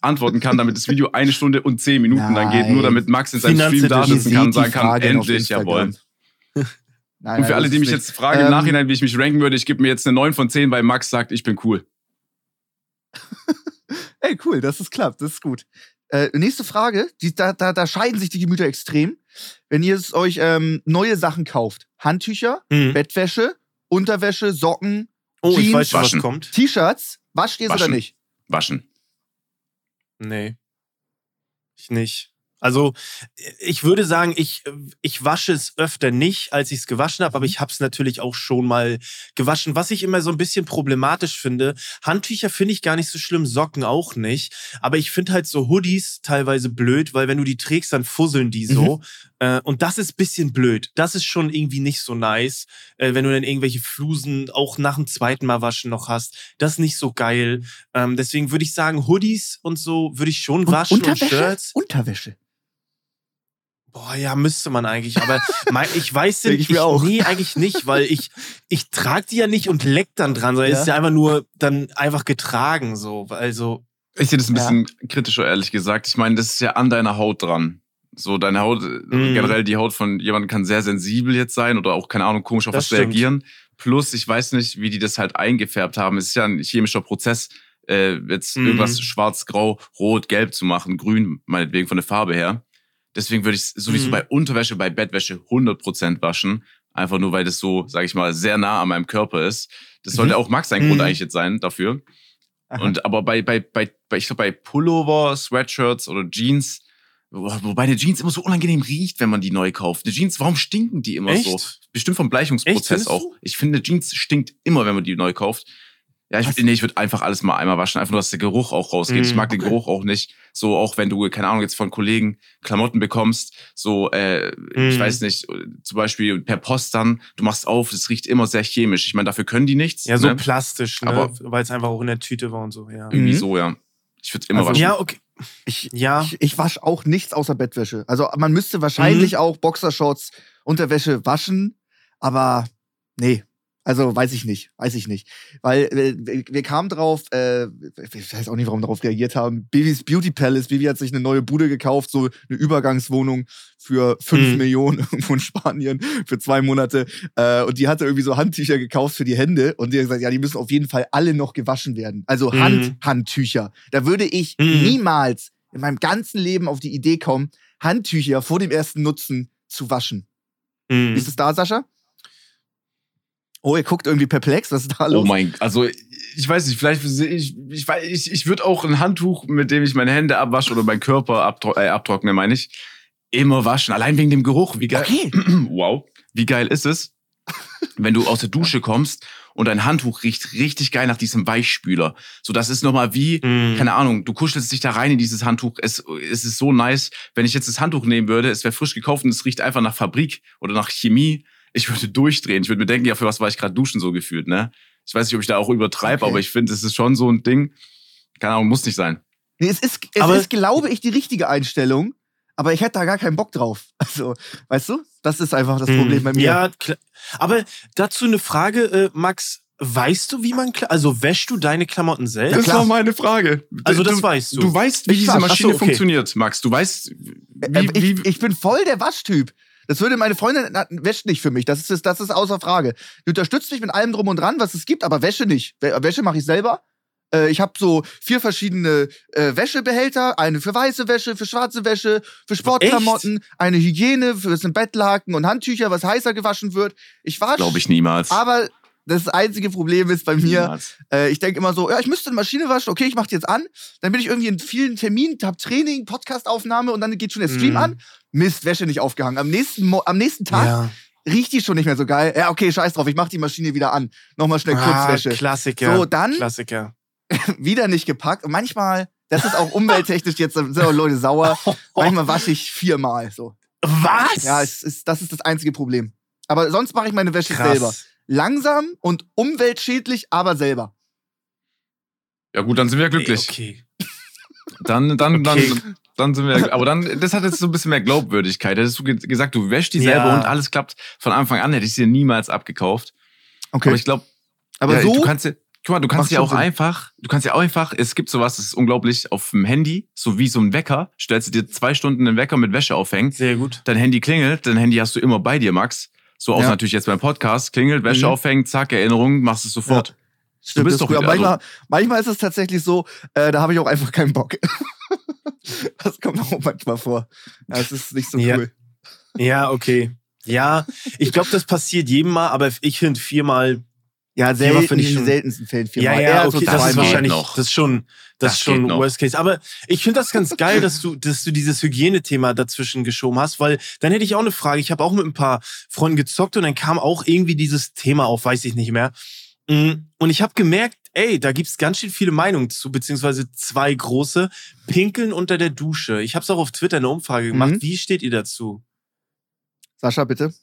antworten kann, damit das Video eine Stunde und zehn Minuten dann geht, Nein. nur damit Max in seinem Stream da sitzen kann und sagen kann, endlich, jawohl. *laughs* Nein, Und für nein, alle, die mich nicht. jetzt fragen im Ähm, Nachhinein, wie ich mich ranken würde, ich gebe mir jetzt eine 9 von 10, weil Max sagt, ich bin cool. *laughs* Ey, cool, dass es klappt, das ist gut. Äh, nächste Frage, die, da, da, da scheiden sich die Gemüter extrem. Wenn ihr es euch ähm, neue Sachen kauft, Handtücher, Hm. Bettwäsche, Unterwäsche, Socken, Oh, ich Jeans, weiß schon, was kommt. T-Shirts, wascht ihr es oder Waschen. nicht? Waschen. Nee. Ich nicht. Also, ich würde sagen, ich, ich wasche es öfter nicht, als ich es gewaschen habe, aber ich habe es natürlich auch schon mal gewaschen. Was ich immer so ein bisschen problematisch finde, Handtücher finde ich gar nicht so schlimm, Socken auch nicht. Aber ich finde halt so Hoodies teilweise blöd, weil wenn du die trägst, dann fusseln die so. Äh, und das ist bisschen blöd. Das ist schon irgendwie nicht so nice, äh, wenn du dann irgendwelche Flusen auch nach dem zweiten Mal waschen noch hast. Das ist nicht so geil. Ähm, deswegen würde ich sagen, Hoodies und so würde ich schon Und waschen und Unterwäsche? Shirts. Unterwäsche. Boah, ja, müsste man eigentlich. Aber *laughs* mein, ich weiß nicht, ich auch. nee, eigentlich nicht, weil ich, ich trage die ja nicht und leck dann dran, sondern Ja. es ist ja einfach nur dann einfach getragen, so. Also, Ich sehe das ein Ja. bisschen kritischer, ehrlich gesagt. Ich meine, das ist ja an deiner Haut dran. So deine Haut, mhm. generell die Haut von jemandem kann sehr sensibel jetzt sein oder auch, keine Ahnung, komisch auf das was stimmt. reagieren. Plus, ich weiß nicht, wie die das halt eingefärbt haben. Es ist ja ein chemischer Prozess, äh, jetzt mhm. irgendwas schwarz, grau, rot, gelb zu machen, grün, meinetwegen von der Farbe her. Deswegen würde ich sowieso mhm. bei Unterwäsche, bei Bettwäsche 100% waschen. Einfach nur, weil das so, sage ich mal, sehr nah an meinem Körper ist. Das sollte mhm. auch Max sein Grund mhm. eigentlich jetzt sein dafür. Aha. Und aber bei, bei, bei, bei ich glaube, bei Pullover, Sweatshirts oder Jeans, Wobei eine Jeans immer so unangenehm riecht, wenn man die neu kauft. Eine Jeans, warum stinken die immer Echt? so? Bestimmt vom Bleichungsprozess auch. Ich finde, Jeans stinkt immer, wenn man die neu kauft. Ja, ich, nee, ich würde einfach alles mal einmal waschen, einfach nur, dass der Geruch auch rausgeht. Mm, ich mag okay. den Geruch auch nicht. So, auch wenn du, keine Ahnung, jetzt von Kollegen Klamotten bekommst, so, äh, mm. ich weiß nicht, zum Beispiel per Post dann, du machst auf, es riecht immer sehr chemisch. Ich meine, dafür können die nichts. Ja, so ne? plastisch, ne? weil es einfach auch in der Tüte war und so, ja. Irgendwie mhm. so, ja. Ich würde immer also, waschen. Ja, okay. Ich, ja. ich, ich wasche auch nichts außer Bettwäsche. Also man müsste wahrscheinlich mhm. auch Boxershorts, Unterwäsche waschen, aber nee, also weiß ich nicht, weiß ich nicht. Weil äh, wir kamen drauf, äh, ich weiß auch nicht, warum wir darauf reagiert haben. Bibis Beauty Palace, Bibi hat sich eine neue Bude gekauft, so eine Übergangswohnung für 5 hm. Millionen *laughs* irgendwo in Spanien für zwei Monate. Äh, und die hatte irgendwie so Handtücher gekauft für die Hände und die hat gesagt, ja, die müssen auf jeden Fall alle noch gewaschen werden. Also hm. Hand, Handtücher. Da würde ich hm. niemals in meinem ganzen Leben auf die Idee kommen, Handtücher vor dem ersten Nutzen zu waschen. Hm. Wie ist es da, Sascha? Oh, ihr guckt irgendwie perplex, was ist da los? Oh mein, also ich weiß nicht, vielleicht ich ich ich, ich würde auch ein Handtuch, mit dem ich meine Hände abwasche oder meinen Körper abtro äh, abtrockne, meine ich, immer waschen, allein wegen dem Geruch. Wie geil. Okay. *clears throat* wow, wie geil ist es, wenn du aus der Dusche kommst und dein Handtuch riecht richtig geil nach diesem Weichspüler. So, das ist nochmal wie, mm. keine Ahnung, du kuschelst dich da rein in dieses Handtuch. Es, es ist so nice. Wenn ich jetzt das Handtuch nehmen würde, es wäre frisch gekauft und es riecht einfach nach Fabrik oder nach Chemie ich würde durchdrehen. Ich würde mir denken, ja, für was war ich gerade duschen so gefühlt, ne? Ich weiß nicht, ob ich da auch übertreibe, okay. aber ich finde, es ist schon so ein Ding. Keine Ahnung, muss nicht sein. Nee, es ist, es aber ist, glaube ich, die richtige Einstellung, aber ich hätte da gar keinen Bock drauf. *laughs* Also, weißt du, das ist einfach das hm. Problem bei mir. Ja, klar. Aber dazu eine Frage, äh, Max. Weißt du, wie man, also wäschst du deine Klamotten selbst? Das war meine Frage. Also das du, weißt du. Du weißt, wie ich diese Maschine so, okay. funktioniert, Max. Du weißt, wie, äh, ich, ich bin voll der Waschtyp. Das würde meine Freundin wäscht nicht für mich. Das ist, das ist außer Frage. Die unterstützt mich mit allem drum und dran, was es gibt, aber Wäsche nicht. Wäsche mache ich selber. Äh, ich habe so vier verschiedene äh, Wäschebehälter. Eine für weiße Wäsche, für schwarze Wäsche, für Sportklamotten, Echt? eine Hygiene, für sind Bettlaken und Handtücher, was heißer gewaschen wird. Ich wasche. Glaube ich niemals. Aber das einzige Problem ist bei mir, äh, ich denke immer so, ja, ich müsste eine Maschine waschen, okay, ich mache die jetzt an. Dann bin ich irgendwie in vielen Terminen, hab Training, Podcastaufnahme und dann geht schon der Stream mm. an. Mist, Wäsche nicht aufgehangen. Am nächsten, Mo am nächsten Tag ja. riecht die schon nicht mehr so geil. Ja, okay, scheiß drauf, ich mach die Maschine wieder an. Nochmal schnell ah, Kurzwäsche. Klassiker. So, dann Klassiker. *laughs* wieder nicht gepackt. Und manchmal, das ist auch umwelttechnisch jetzt, sind auch Leute sauer. *laughs* Manchmal wasche ich viermal so. Was? Ja, es ist, das ist das einzige Problem. Aber sonst mache ich meine Wäsche Krass. selber langsam und umweltschädlich, aber selber. Ja gut, dann sind wir glücklich. Okay. *laughs* Dann, dann, okay. dann, dann sind wir, aber dann, das hat jetzt so ein bisschen mehr Glaubwürdigkeit. Hättest du gesagt, du wäschst die ja. selber und alles klappt von Anfang an, hätte ich sie niemals abgekauft. Okay. Aber ich glaube, aber ja, so. Du kannst, guck mal, du kannst ja auch Sinn. einfach, du kannst ja auch einfach, es gibt sowas, das ist unglaublich, auf dem Handy, so wie so ein Wecker, stellst du dir zwei Stunden einen Wecker mit Wäsche aufhängen. Sehr gut. Dein Handy klingelt, dein Handy hast du immer bei dir, Max. So auch ja. natürlich jetzt beim Podcast, klingelt, Wäsche mhm. aufhängen, zack, Erinnerung, machst es sofort. Ja. Stimmt, du bist doch wieder, manchmal, also. manchmal ist es tatsächlich so, äh, da habe ich auch einfach keinen Bock. *laughs* das kommt auch manchmal vor. Ja, es ist nicht so ja. cool. Ja, okay. Ja, ich glaube, das passiert jedem Mal, aber ich finde viermal ja, selber finde ich in den seltensten Fällen viermal. Ja, ja, okay, das ist wahrscheinlich, noch. das ist schon, das, das ist schon Worst Case. Aber ich finde das ganz geil, dass du, dass du dieses Hygienethema dazwischen geschoben hast, weil dann hätte ich auch eine Frage. Ich habe auch mit ein paar Freunden gezockt und dann kam auch irgendwie dieses Thema auf, weiß ich nicht mehr. Mm, und ich habe gemerkt, ey, da gibt's ganz schön viele Meinungen zu, beziehungsweise zwei große. Pinkeln unter der Dusche. Ich habe es auch auf Twitter eine Umfrage gemacht. Mhm. Wie steht ihr dazu? Sascha, bitte.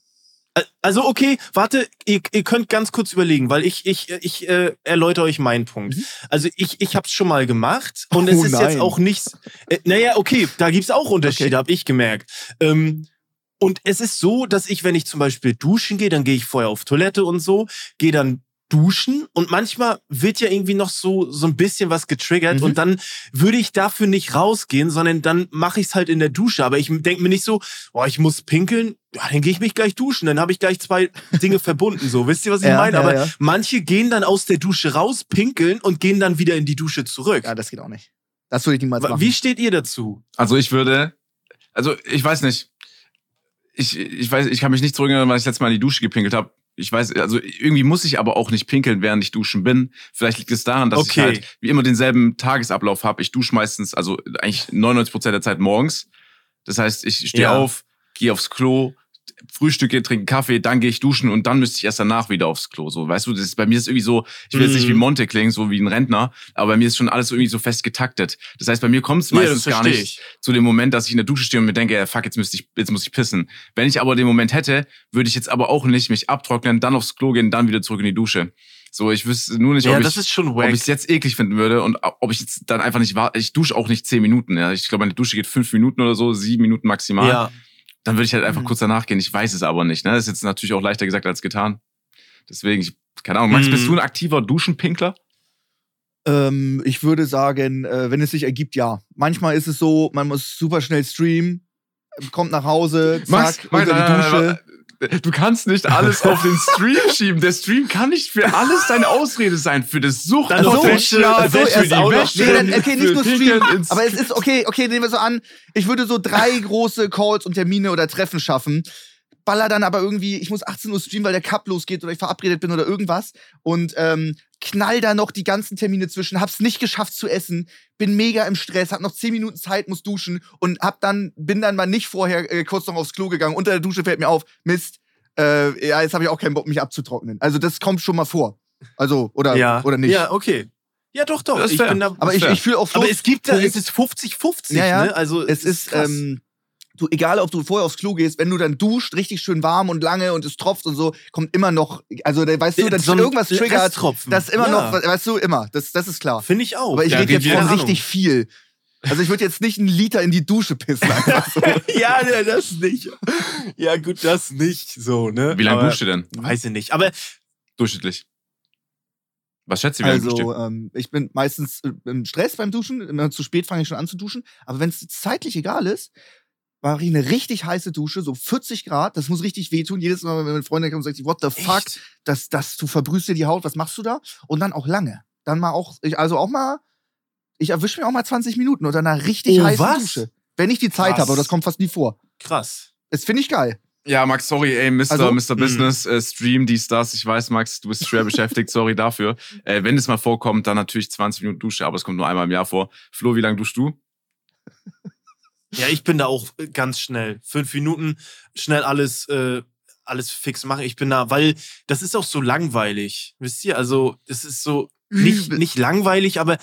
Also okay, warte, ihr, ihr könnt ganz kurz überlegen, weil ich ich ich äh, erläutere euch meinen Punkt. Mhm. Also ich ich habe es schon mal gemacht und es oh, ist nein. jetzt auch nichts. Äh, naja, okay, da gibt's auch Unterschiede, okay. habe ich gemerkt. Ähm, und es ist so, dass ich, wenn ich zum Beispiel duschen gehe, dann gehe ich vorher auf Toilette und so, gehe dann duschen und manchmal wird ja irgendwie noch so so ein bisschen was getriggert Mhm. und dann würde ich dafür nicht rausgehen, sondern dann mache ich es halt in der Dusche. Aber ich denke mir nicht so, oh, ich muss pinkeln, ja, dann gehe ich mich gleich duschen, dann habe ich gleich zwei Dinge verbunden. So, wisst ihr, was ich *laughs* Ja, meine? ja, Aber ja. manche gehen dann aus der Dusche raus, pinkeln und gehen dann wieder in die Dusche zurück. Ja, das geht auch nicht. Das würde ich niemals machen. Wie steht ihr dazu? Also ich würde, also ich weiß nicht. Ich, ich weiß, ich kann mich nicht zurückerinnern, weil ich letztes Mal in die Dusche gepinkelt habe. Ich weiß, also irgendwie muss ich aber auch nicht pinkeln, während ich duschen bin. Vielleicht liegt es daran, dass Okay. ich halt wie immer denselben Tagesablauf habe. Ich dusche meistens, also eigentlich 99 Prozent der Zeit morgens. Das heißt, ich stehe Ja. auf, gehe aufs Klo, frühstücke, trinke Kaffee, dann gehe ich duschen und dann müsste ich erst danach wieder aufs Klo. So, weißt du, das ist, bei mir ist irgendwie so, ich will jetzt nicht Mhm. wie Monte klingen, so wie ein Rentner, aber bei mir ist schon alles irgendwie so fest getaktet. Das heißt, bei mir kommt es Nee, meistens das gar nicht zu dem Moment, dass ich in der Dusche stehe und mir denke, ja, fuck, jetzt müsste ich, jetzt muss ich pissen. Wenn ich aber den Moment hätte, würde ich jetzt aber auch nicht mich abtrocknen, dann aufs Klo gehen, dann wieder zurück in die Dusche. So, ich wüsste nur nicht, Ja, ob ich, ich es jetzt eklig finden würde und ob ich jetzt dann einfach nicht warte. Ich dusche auch nicht zehn Minuten. Ja. Ich glaube, meine Dusche geht fünf Minuten oder so, sieben Minuten maximal. Ja. Dann würde ich halt einfach Mhm. kurz danach gehen. Ich weiß es aber nicht. Ne? Das ist jetzt natürlich auch leichter gesagt als getan. Deswegen, ich, keine Ahnung, Max, Mhm. bist du ein aktiver Duschenpinkler? Ähm, ich würde sagen, äh, wenn es sich ergibt, ja. Manchmal ist es so, man muss super schnell streamen, kommt nach Hause, zack, unter die Dusche. Du kannst nicht alles auf den Stream *laughs* schieben. Der Stream kann nicht für alles deine Ausrede sein. Für das Dann so, Suchtpotenzial, so, für erst die Wäsche, Nee, dann, okay, nicht nur ins- aber es ist okay, okay, nehmen wir so an, ich würde so drei große Calls und Termine oder Treffen schaffen, baller dann aber irgendwie, ich muss 18 Uhr streamen, weil der Cup losgeht oder ich verabredet bin oder irgendwas und ähm, knall da noch die ganzen Termine zwischen, hab's nicht geschafft zu essen, bin mega im Stress, hab noch 10 Minuten Zeit, muss duschen und hab dann, bin dann mal nicht vorher äh, kurz noch aufs Klo gegangen, unter der Dusche fällt mir auf, Mist, äh, ja, jetzt habe ich auch keinen Bock, mich abzutrocknen. Also das kommt schon mal vor. Also, oder, ja. oder nicht. Ja, okay. Ja, doch, doch. Ich da, Aber ich, ich fühle auch Flo. aber es gibt da, es ist 50-50, Ja, ja. ne? Also, Es ist, krass. ähm, du, egal ob du vorher aufs Klo gehst, wenn du dann duscht, richtig schön warm und lange und es tropft und so, kommt immer noch, also da weißt du, dann So irgendwas triggert, das immer Ja. noch, weißt du, immer, das, das ist klar. Finde ich auch. Aber ich Ja, rede jetzt von richtig viel. Also ich würde jetzt nicht einen Liter in die Dusche pissen. *laughs* So. ja, ne, das nicht. Ja, gut, das nicht so, ne? Wie lange duscht ihr denn? Weiß ich nicht. Aber Durchschnittlich. Was schätzt ihr, wie lange duscht Also ähm, ich bin meistens äh, im Stress beim Duschen, immer zu spät fange ich schon an zu duschen. Aber wenn es zeitlich egal ist, mache ich eine richtig heiße Dusche, so 40 Grad, das muss richtig wehtun. Jedes Mal, wenn meine Freundin kommt und sagt, what the fuck, Echt? das, das, du verbrühst dir die Haut, was machst du da? Und dann auch lange. Dann mal auch, ich, also auch mal, ich erwische mir auch mal 20 Minuten unter einer richtig Oh, heißen was? Dusche. Wenn ich die Zeit Krass. habe, aber das kommt fast nie vor. krass. Das finde ich geil. Ja, Max, sorry, ey, Mr. Also- Mr. Business, äh, Stream, dies, das. Ich weiß, Max, du bist schwer beschäftigt, sorry dafür. Äh, wenn es mal vorkommt, dann natürlich 20 Minuten Dusche, aber es kommt nur einmal im Jahr vor. Flo, wie lange duschst du? Ja, ich bin da auch äh, ganz schnell. Fünf Minuten, schnell alles, äh, alles fix machen. Ich bin da, weil das ist auch so langweilig. Wisst ihr? Also, es ist so nicht, nicht langweilig, aber.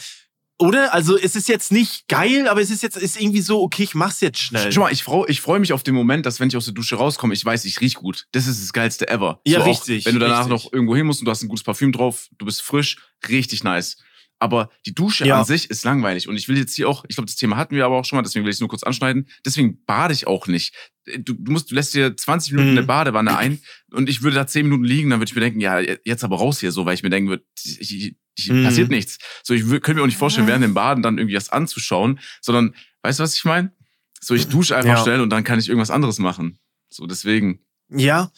Oder? Also, es ist jetzt nicht geil, aber es ist jetzt ist irgendwie so, okay, ich mach's jetzt schnell. Schau mal, ich freue ich freu mich auf den Moment, dass wenn ich aus der Dusche rauskomme, ich weiß, ich riech gut. Das ist das Geilste ever. Ja, auch, richtig, Wenn du danach richtig. noch irgendwo hin musst und du hast ein gutes Parfüm drauf, du bist frisch, richtig nice. Aber die Dusche Ja. an sich ist langweilig. Und ich will jetzt hier auch, ich glaube, das Thema hatten wir aber auch schon mal, deswegen will ich es nur kurz anschneiden. Deswegen bade ich auch nicht. Du, du, musst, du lässt dir 20 Minuten Mhm. eine Badewanne ein und ich würde da 10 Minuten liegen, dann würde ich mir denken, ja, jetzt aber raus hier so, weil ich mir denken würde, ich, Mhm. passiert nichts. So, ich könnte mir auch nicht vorstellen, während dem Baden dann irgendwie was anzuschauen, sondern, weißt du, was ich meine? So, ich dusche einfach Ja. schnell und dann kann ich irgendwas anderes machen. So, deswegen. Ja.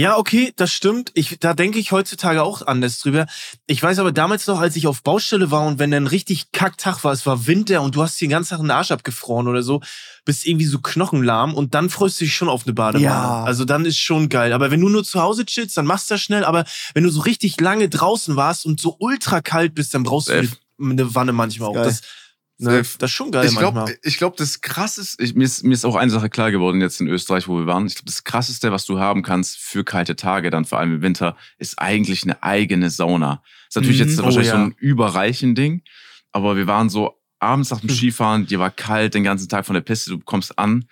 Ja, okay, das stimmt. Ich, da denke ich heutzutage auch anders drüber. Ich weiß aber damals noch, als ich auf Baustelle war und wenn dann richtig Kacktag war, es war Winter und du hast dir den ganzen Tag den Arsch abgefroren oder so, bist irgendwie so knochenlahm und dann freust du dich schon auf eine Badewanne. Ja. Also dann ist schon geil. Aber wenn du nur zu Hause chillst, dann machst du das schnell. Aber wenn du so richtig lange draußen warst und so ultra kalt bist, dann brauchst du eine, eine Wanne manchmal auch. Das, ne, das ist schon geil ich manchmal. glaube, ich glaub, das krasseste, ich, mir, ist, mir ist auch eine Sache klar geworden jetzt in Österreich, wo wir waren. Ich glaube, das krasseste, was du haben kannst für kalte Tage, dann vor allem im Winter, ist eigentlich eine eigene Sauna. Ist natürlich Mhm. jetzt Oh, wahrscheinlich ja. so ein überreichen Ding, aber wir waren so abends nach dem Mhm. Skifahren, dir war kalt den ganzen Tag von der Piste, du kommst an,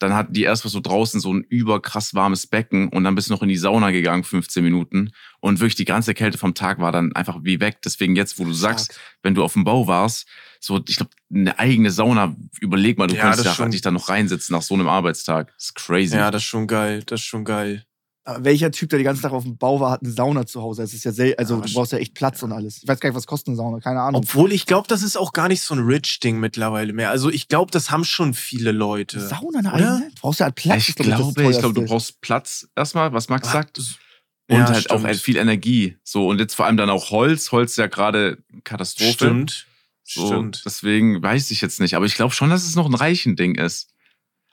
dann hatten die erst mal so draußen so ein überkrass warmes Becken und dann bist du noch in die Sauna gegangen, 15 Minuten. Und wirklich die ganze Kälte vom Tag war dann einfach wie weg. Deswegen jetzt, wo du sagst, wenn du auf dem Bau warst, so, ich glaube, eine eigene Sauna, überleg mal, du Ja, kannst dich da noch reinsetzen nach so einem Arbeitstag. Das ist crazy. ja, das ist schon geil. Das ist schon geil. Aber welcher Typ, der den ganzen Tag auf dem Bau war, hat eine Sauna zu Hause? Es ist ja sel also Ja, du brauchst ja echt Platz und alles. Ich weiß gar nicht, was kostet eine Sauna, keine Ahnung. Obwohl ich glaube, das ist auch gar nicht so ein Rich-Ding mittlerweile mehr. Also ich glaube, das haben schon viele Leute. Sauna eine Oder? eigene? Du brauchst ja halt Platz. ich glaube, ich glaube, du brauchst Platz erstmal, was Max Ah, sagt. Und Ja, halt auch stimmt. halt viel Energie. So, und jetzt vor allem dann auch Holz. Holz ist ja gerade Katastrophe. Stimmt. So, Stimmt. Deswegen weiß ich jetzt nicht. Aber ich glaube schon, dass es noch ein reichen Ding ist.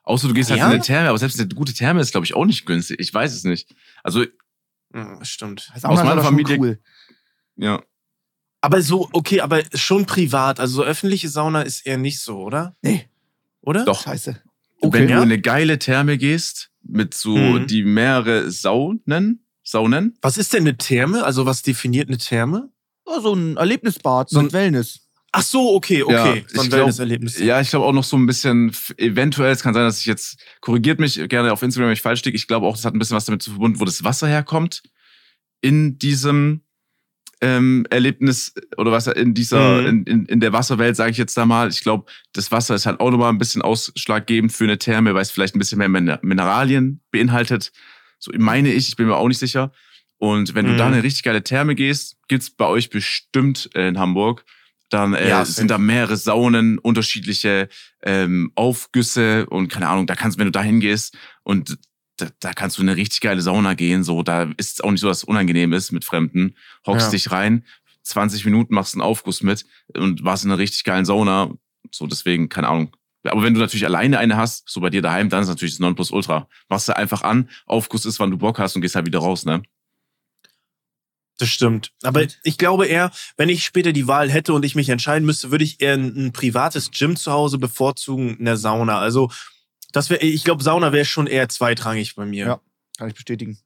Außer du gehst halt Ja? in eine Therme, aber selbst eine gute Therme ist, glaube ich, auch nicht günstig. Ich weiß es nicht. Also, Ja, stimmt. Sauna aus ist meiner Familie- Cool. ja. Aber so, okay, aber schon privat. Also so öffentliche Sauna ist eher nicht so, oder? Nee. Oder? Doch. Scheiße. Wenn Okay. du ja? in eine geile Therme gehst, mit so, Mhm. die mehrere Saunen, Saunen, Was ist denn eine Therme? Also was definiert eine Therme? Oh, so ein Erlebnisbad, so ein- Wellness. Ach so, okay, okay. Ja, so ein Wellnesserlebnis. Ja, ich glaube auch noch so ein bisschen, eventuell, es kann sein, dass ich jetzt, korrigiert mich gerne auf Instagram, wenn ich falsch liege. Ich glaube auch, das hat ein bisschen was damit zu verbunden, wo das Wasser herkommt. In diesem ähm, Erlebnis oder was in dieser, Mhm. in, in, in der Wasserwelt, sage ich jetzt da mal. Ich glaube, das Wasser ist halt auch nochmal ein bisschen ausschlaggebend für eine Therme, weil es vielleicht ein bisschen mehr Min- Mineralien beinhaltet. So meine ich, ich bin mir auch nicht sicher. Und wenn du Mhm. da in eine richtig geile Therme gehst, gibt's bei euch bestimmt äh, in Hamburg. Dann äh, Ja, sind da mehrere Saunen, unterschiedliche ähm, Aufgüsse und keine Ahnung, da kannst, wenn du da hingehst und da, da kannst du in eine richtig geile Sauna gehen. So, da ist es auch nicht so, dass es unangenehm ist mit Fremden. Hockst Ja. dich rein, 20 Minuten machst einen Aufguss mit und warst in einer richtig geilen Sauna. So, deswegen, keine Ahnung. Aber wenn du natürlich alleine eine hast, so bei dir daheim, dann ist natürlich das Nonplusultra. Machst du einfach an, Aufguss ist, wann du Bock hast und gehst halt wieder raus, ne? Das stimmt. Aber ich glaube eher, wenn ich später die Wahl hätte und ich mich entscheiden müsste, würde ich eher ein, ein privates Gym zu Hause bevorzugen, eine Sauna. Also, das wäre, ich glaube, Sauna wäre schon eher zweitrangig bei mir. Ja. Kann ich bestätigen.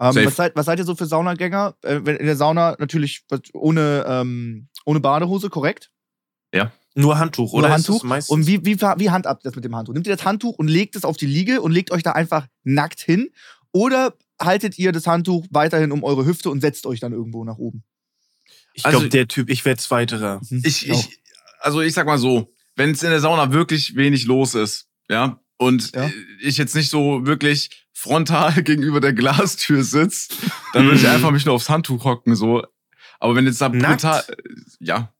Ähm, was, seid, was seid ihr so für Saunagänger? Äh, in der Sauna natürlich ohne, ähm, ohne Badehose, korrekt? Nur Handtuch, oder? Handtuch. Das meistens? Und wie, wie, wie handhabt ihr das mit dem Handtuch? Nehmt ihr das Handtuch und legt es auf die Liege und legt euch da einfach nackt hin? Oder haltet ihr das Handtuch weiterhin um eure Hüfte und setzt euch dann irgendwo nach oben? ich Also- glaube, der Typ, ich wäre zweiterer. Hm, Ich, ich, also ich sag mal so, wenn es in der Sauna wirklich wenig los ist, ja, und Ja. ich jetzt nicht so wirklich frontal *laughs* gegenüber der Glastür sitz, dann würde ich Mhm. einfach mich nur aufs Handtuch hocken, so. Aber wenn jetzt da Nackt? brutal, ja,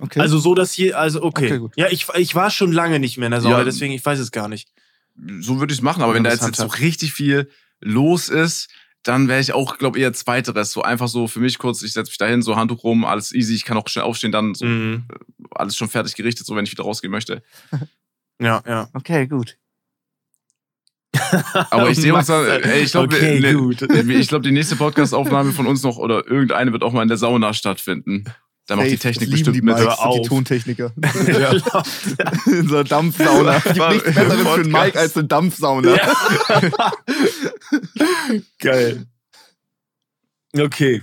Okay. Also so, dass hier, also okay. Okay. Ja, ich, ich war schon lange nicht mehr in der Sauna, Ja. deswegen, ich weiß es gar nicht. so würde ich es machen. Aber wenn da jetzt, jetzt so richtig viel los ist, dann wäre ich auch, glaube eher zweiteres. So einfach so für mich kurz, ich setze mich dahin, so Handtuch rum, alles easy, ich kann auch schnell aufstehen, dann so Mhm. alles schon fertig gerichtet, so wenn ich wieder rausgehen möchte. *laughs* Ja, ja. okay, gut. Aber ich *laughs* sehe uns Max, da, ey, ich glaube, okay, ne, ich glaube, die nächste Podcast-Aufnahme von uns noch oder irgendeine wird auch mal in der Sauna stattfinden. Da macht die Technik bestimmt die mit. Mikes und die auf. Tontechniker. *laughs* Ja. In so einer Dampfsauna. Es gibt nichts Besseres für einen Mike als eine Dampfsauna. *laughs* Geil. Okay.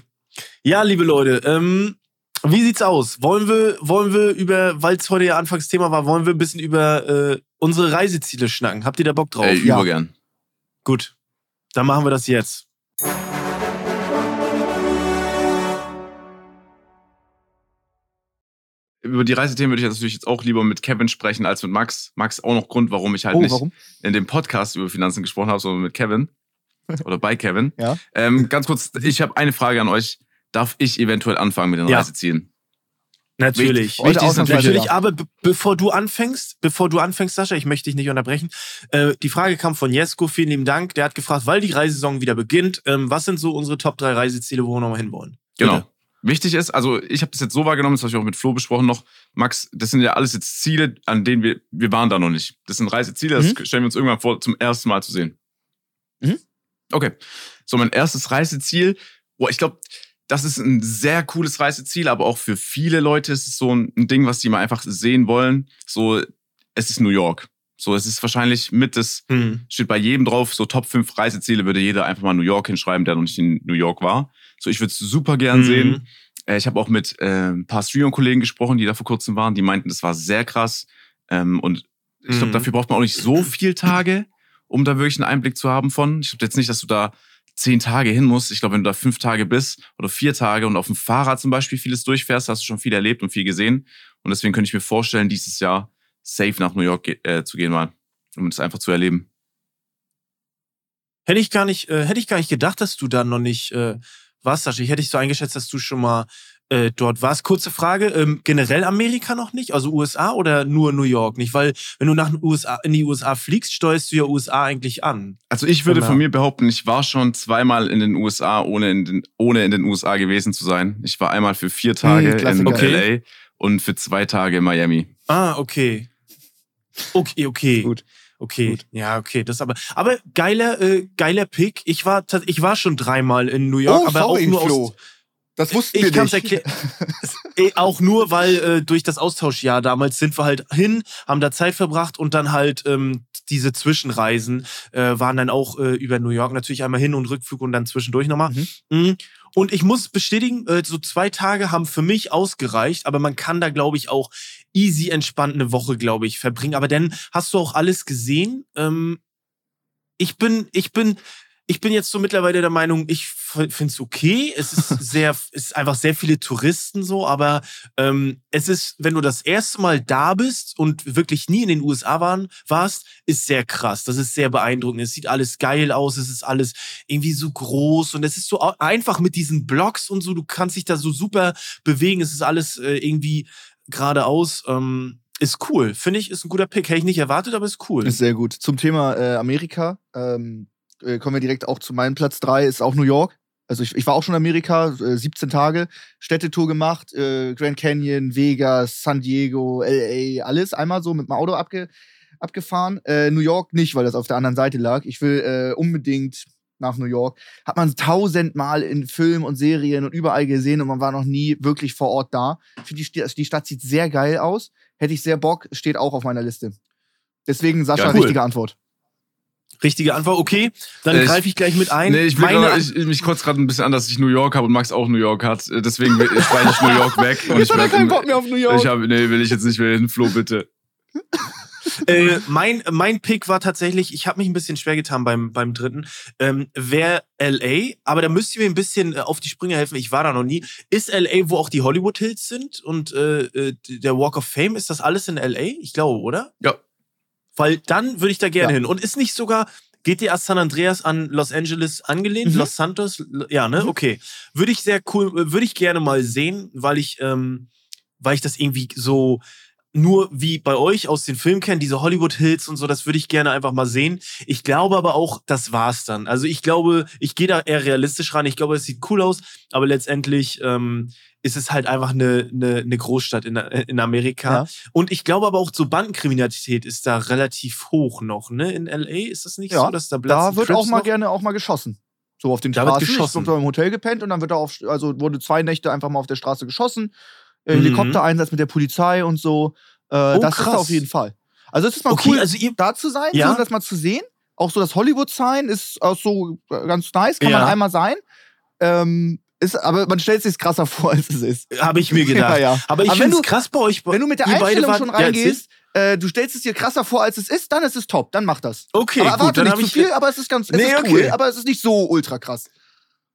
Ja, liebe Leute, ähm, wie sieht's aus? Wollen wir, wollen wir über, weil es heute ja Anfangsthema war, wollen wir ein bisschen über äh, unsere Reiseziele schnacken? Habt ihr da Bock drauf? Ey, Ja. übergern. Gut. Dann machen wir das jetzt. Über die Reisethemen würde ich natürlich jetzt auch lieber mit Kevin sprechen als mit Max. Max auch noch Grund, warum ich halt Oh, nicht warum? in dem Podcast über Finanzen gesprochen habe, sondern mit Kevin. *laughs* Oder bei Kevin. Ja. Ähm, ganz kurz, ich habe eine Frage an euch. Darf ich eventuell anfangen mit den Ja. Reisezielen? Natürlich. Wichtig ist ausnahmsweise natürlich, Natürlich, aber be bevor du anfängst, bevor du anfängst, Sascha, ich möchte dich nicht unterbrechen. Äh, die Frage kam von Jesko, vielen lieben Dank. Der hat gefragt, weil die Reisesaison wieder beginnt, ähm, was sind so unsere Top 3 Reiseziele, wo wir nochmal hinwollen? Genau. Bitte. Wichtig ist, also ich habe das jetzt so wahrgenommen, das habe ich auch mit Flo besprochen noch. Max, das sind ja alles jetzt Ziele, an denen wir, wir waren da noch nicht. Das sind Reiseziele, das Mhm. stellen wir uns irgendwann vor, zum ersten Mal zu sehen. Mhm. Okay. So, mein erstes Reiseziel, boah, ich glaube, das ist ein sehr cooles Reiseziel, aber auch für viele Leute ist es so ein, ein Ding, was die mal einfach sehen wollen. So, es ist New York. So, es ist wahrscheinlich mit das, Hm. steht bei jedem drauf, so Top 5 Reiseziele würde jeder einfach mal New York hinschreiben, der noch nicht in New York war. So, ich würde es super gern Mhm. sehen. Äh, ich habe auch mit äh, ein paar Streamer-Kollegen gesprochen, die da vor kurzem waren. Die meinten, das war sehr krass. Ähm, und ich glaube, Mhm. dafür braucht man auch nicht so viel Tage, um da wirklich einen Einblick zu haben von. Ich glaube jetzt nicht, dass du da zehn Tage hin musst. Ich glaube, wenn du da fünf Tage bist oder vier Tage und auf dem Fahrrad zum Beispiel vieles durchfährst, hast du schon viel erlebt und viel gesehen. Und deswegen könnte ich mir vorstellen, dieses Jahr safe nach New York äh, zu gehen mal, um das einfach zu erleben. Hätte ich gar nicht, äh, hätte ich gar nicht gedacht, dass du da noch nicht äh, warst, Sascha. Ich hätte dich so eingeschätzt, dass du schon mal äh, dort warst. Kurze Frage, ähm, generell Amerika noch nicht? Also USA oder nur New York nicht? Weil wenn du nach den USA, in die USA fliegst, steuerst du ja USA eigentlich an. Also ich würde von mir behaupten, ich war schon zweimal in den USA, ohne in den, ohne in den USA gewesen zu sein. Ich war einmal für vier Tage in Klassiker. Okay. LA und für zwei Tage in Miami. Ah, okay. Okay, okay. Gut. Okay, Gut. ja, okay, das aber, aber geiler, äh, geiler Pick. Ich war, ich war schon dreimal in New York, Oh, aber auch nur Flo. aus, Das wussten ich wir nicht. Eh, *laughs* auch nur, weil äh, durch das Austauschjahr damals sind wir halt hin, haben da Zeit verbracht und dann halt ähm, diese Zwischenreisen äh, waren dann auch äh, über New York natürlich einmal hin und Rückflug und dann zwischendurch nochmal. Mhm. Mhm. Und ich muss bestätigen, äh, so zwei Tage haben für mich ausgereicht, aber man kann da, glaube ich, auch easy entspannt eine Woche, glaube ich, verbringen. Aber dann hast du auch alles gesehen. Ähm, ich bin, ich bin, ich bin jetzt so mittlerweile der Meinung, ich finde es okay. Es ist *laughs* sehr, es ist einfach sehr viele Touristen so, aber ähm, es ist, wenn du das erste Mal da bist und wirklich nie in den USA waren, warst, ist sehr krass. Das ist sehr beeindruckend. Es sieht alles geil aus, es ist alles irgendwie so groß und es ist so einfach mit diesen Blocks und so, du kannst dich da so super bewegen. Es ist alles äh, irgendwie geradeaus. Ähm, ist cool. Finde ich, ist ein guter Pick. Hätte ich nicht erwartet, aber ist cool. Ist sehr gut. Zum Thema äh, Amerika ähm, äh, kommen wir direkt auch zu meinem Platz 3, ist auch New York. Also ich, ich war auch schon in Amerika, äh, 17 Tage, Städtetour gemacht, äh, Grand Canyon, Vegas, San Diego, LA, alles einmal so mit dem Auto abge, abgefahren. Äh, New York nicht, weil das auf der anderen Seite lag. Ich will unbedingt nach New York. Hat man tausendmal in Filmen und Serien und überall gesehen und man war noch nie wirklich vor Ort da. Ich finde, die, Sti- die Stadt sieht sehr geil aus. Hätte ich sehr Bock, steht auch auf meiner Liste. Deswegen, Sascha, Ja, cool. richtige Antwort. Richtige Antwort, okay. Dann Äh, ich- greife ich gleich mit ein. Nee, ich, will Meine grad, ich, mich kurz gerade ein bisschen an, dass ich New York habe und Max auch New York hat. Äh, Deswegen streiche ich New York weg. *laughs* Und Jetzt ich hat er keinen in- Bock mehr auf New York. Ich habe, nee, will ich jetzt nicht mehr hin, Flo, bitte. *laughs* äh, mein, mein Pick war tatsächlich, ich habe mich ein bisschen schwer getan beim, beim dritten, ähm, wäre LA, aber da müsst ihr mir ein bisschen äh, auf die Sprünge helfen, ich war da noch nie. Ist LA, wo auch die Hollywood Hills sind und äh, äh, der Walk of Fame, ist das alles in LA? Ich glaube, oder? Ja. Weil dann würde ich da gerne Ja. hin. Und ist nicht sogar GTA San Andreas an Los Angeles angelehnt? Mhm. Los Santos? Ja, ne? Mhm. Okay. Würde ich sehr cool, würde ich gerne mal sehen, weil ich, ähm, weil ich das irgendwie so nur wie bei euch aus den Filmen kenne, diese Hollywood Hills und so, das würde ich gerne einfach mal sehen. Ich glaube aber auch, das war's dann. Also ich glaube, ich gehe da eher realistisch ran. Ich glaube, es sieht cool aus, aber letztendlich ähm, ist es halt einfach eine, eine, eine Großstadt in, in Amerika. Ja. Und ich glaube aber auch so Bandenkriminalität ist da relativ hoch noch, ne? In LA ist das nicht Ja, so, dass da Da Bloods wird and auch mal noch? gerne auch mal geschossen. So auf den Da wird Straßen. geschossen. Ich hab da im Hotel gepennt und dann wird da auf, also wurde zwei Nächte einfach mal auf der Straße geschossen. Äh, Mhm. Helikoptereinsatz mit der Polizei und so. Äh, Oh, das ist krass. da auf jeden Fall. Also es ist mal Okay, cool, also ihr da zu sein, Ja. so das mal zu sehen. Auch so das Hollywood-Sein ist auch so äh, ganz nice, kann Ja. man einmal sein. Ähm, ist, aber man stellt sich krasser *laughs* vor, als es ist. habe ich mir gedacht. *laughs* Ja, ja. Aber ich finde es du- krass bei euch. Wenn du mit der Einstellung wart- schon reingehst, äh, du stellst es dir krasser vor, als es ist, dann ist es top. Dann mach das. Okay, aber gut, erwarte dann nicht zu viel, aber es ist ganz es Nee, ist okay. cool, aber es ist nicht so ultra krass.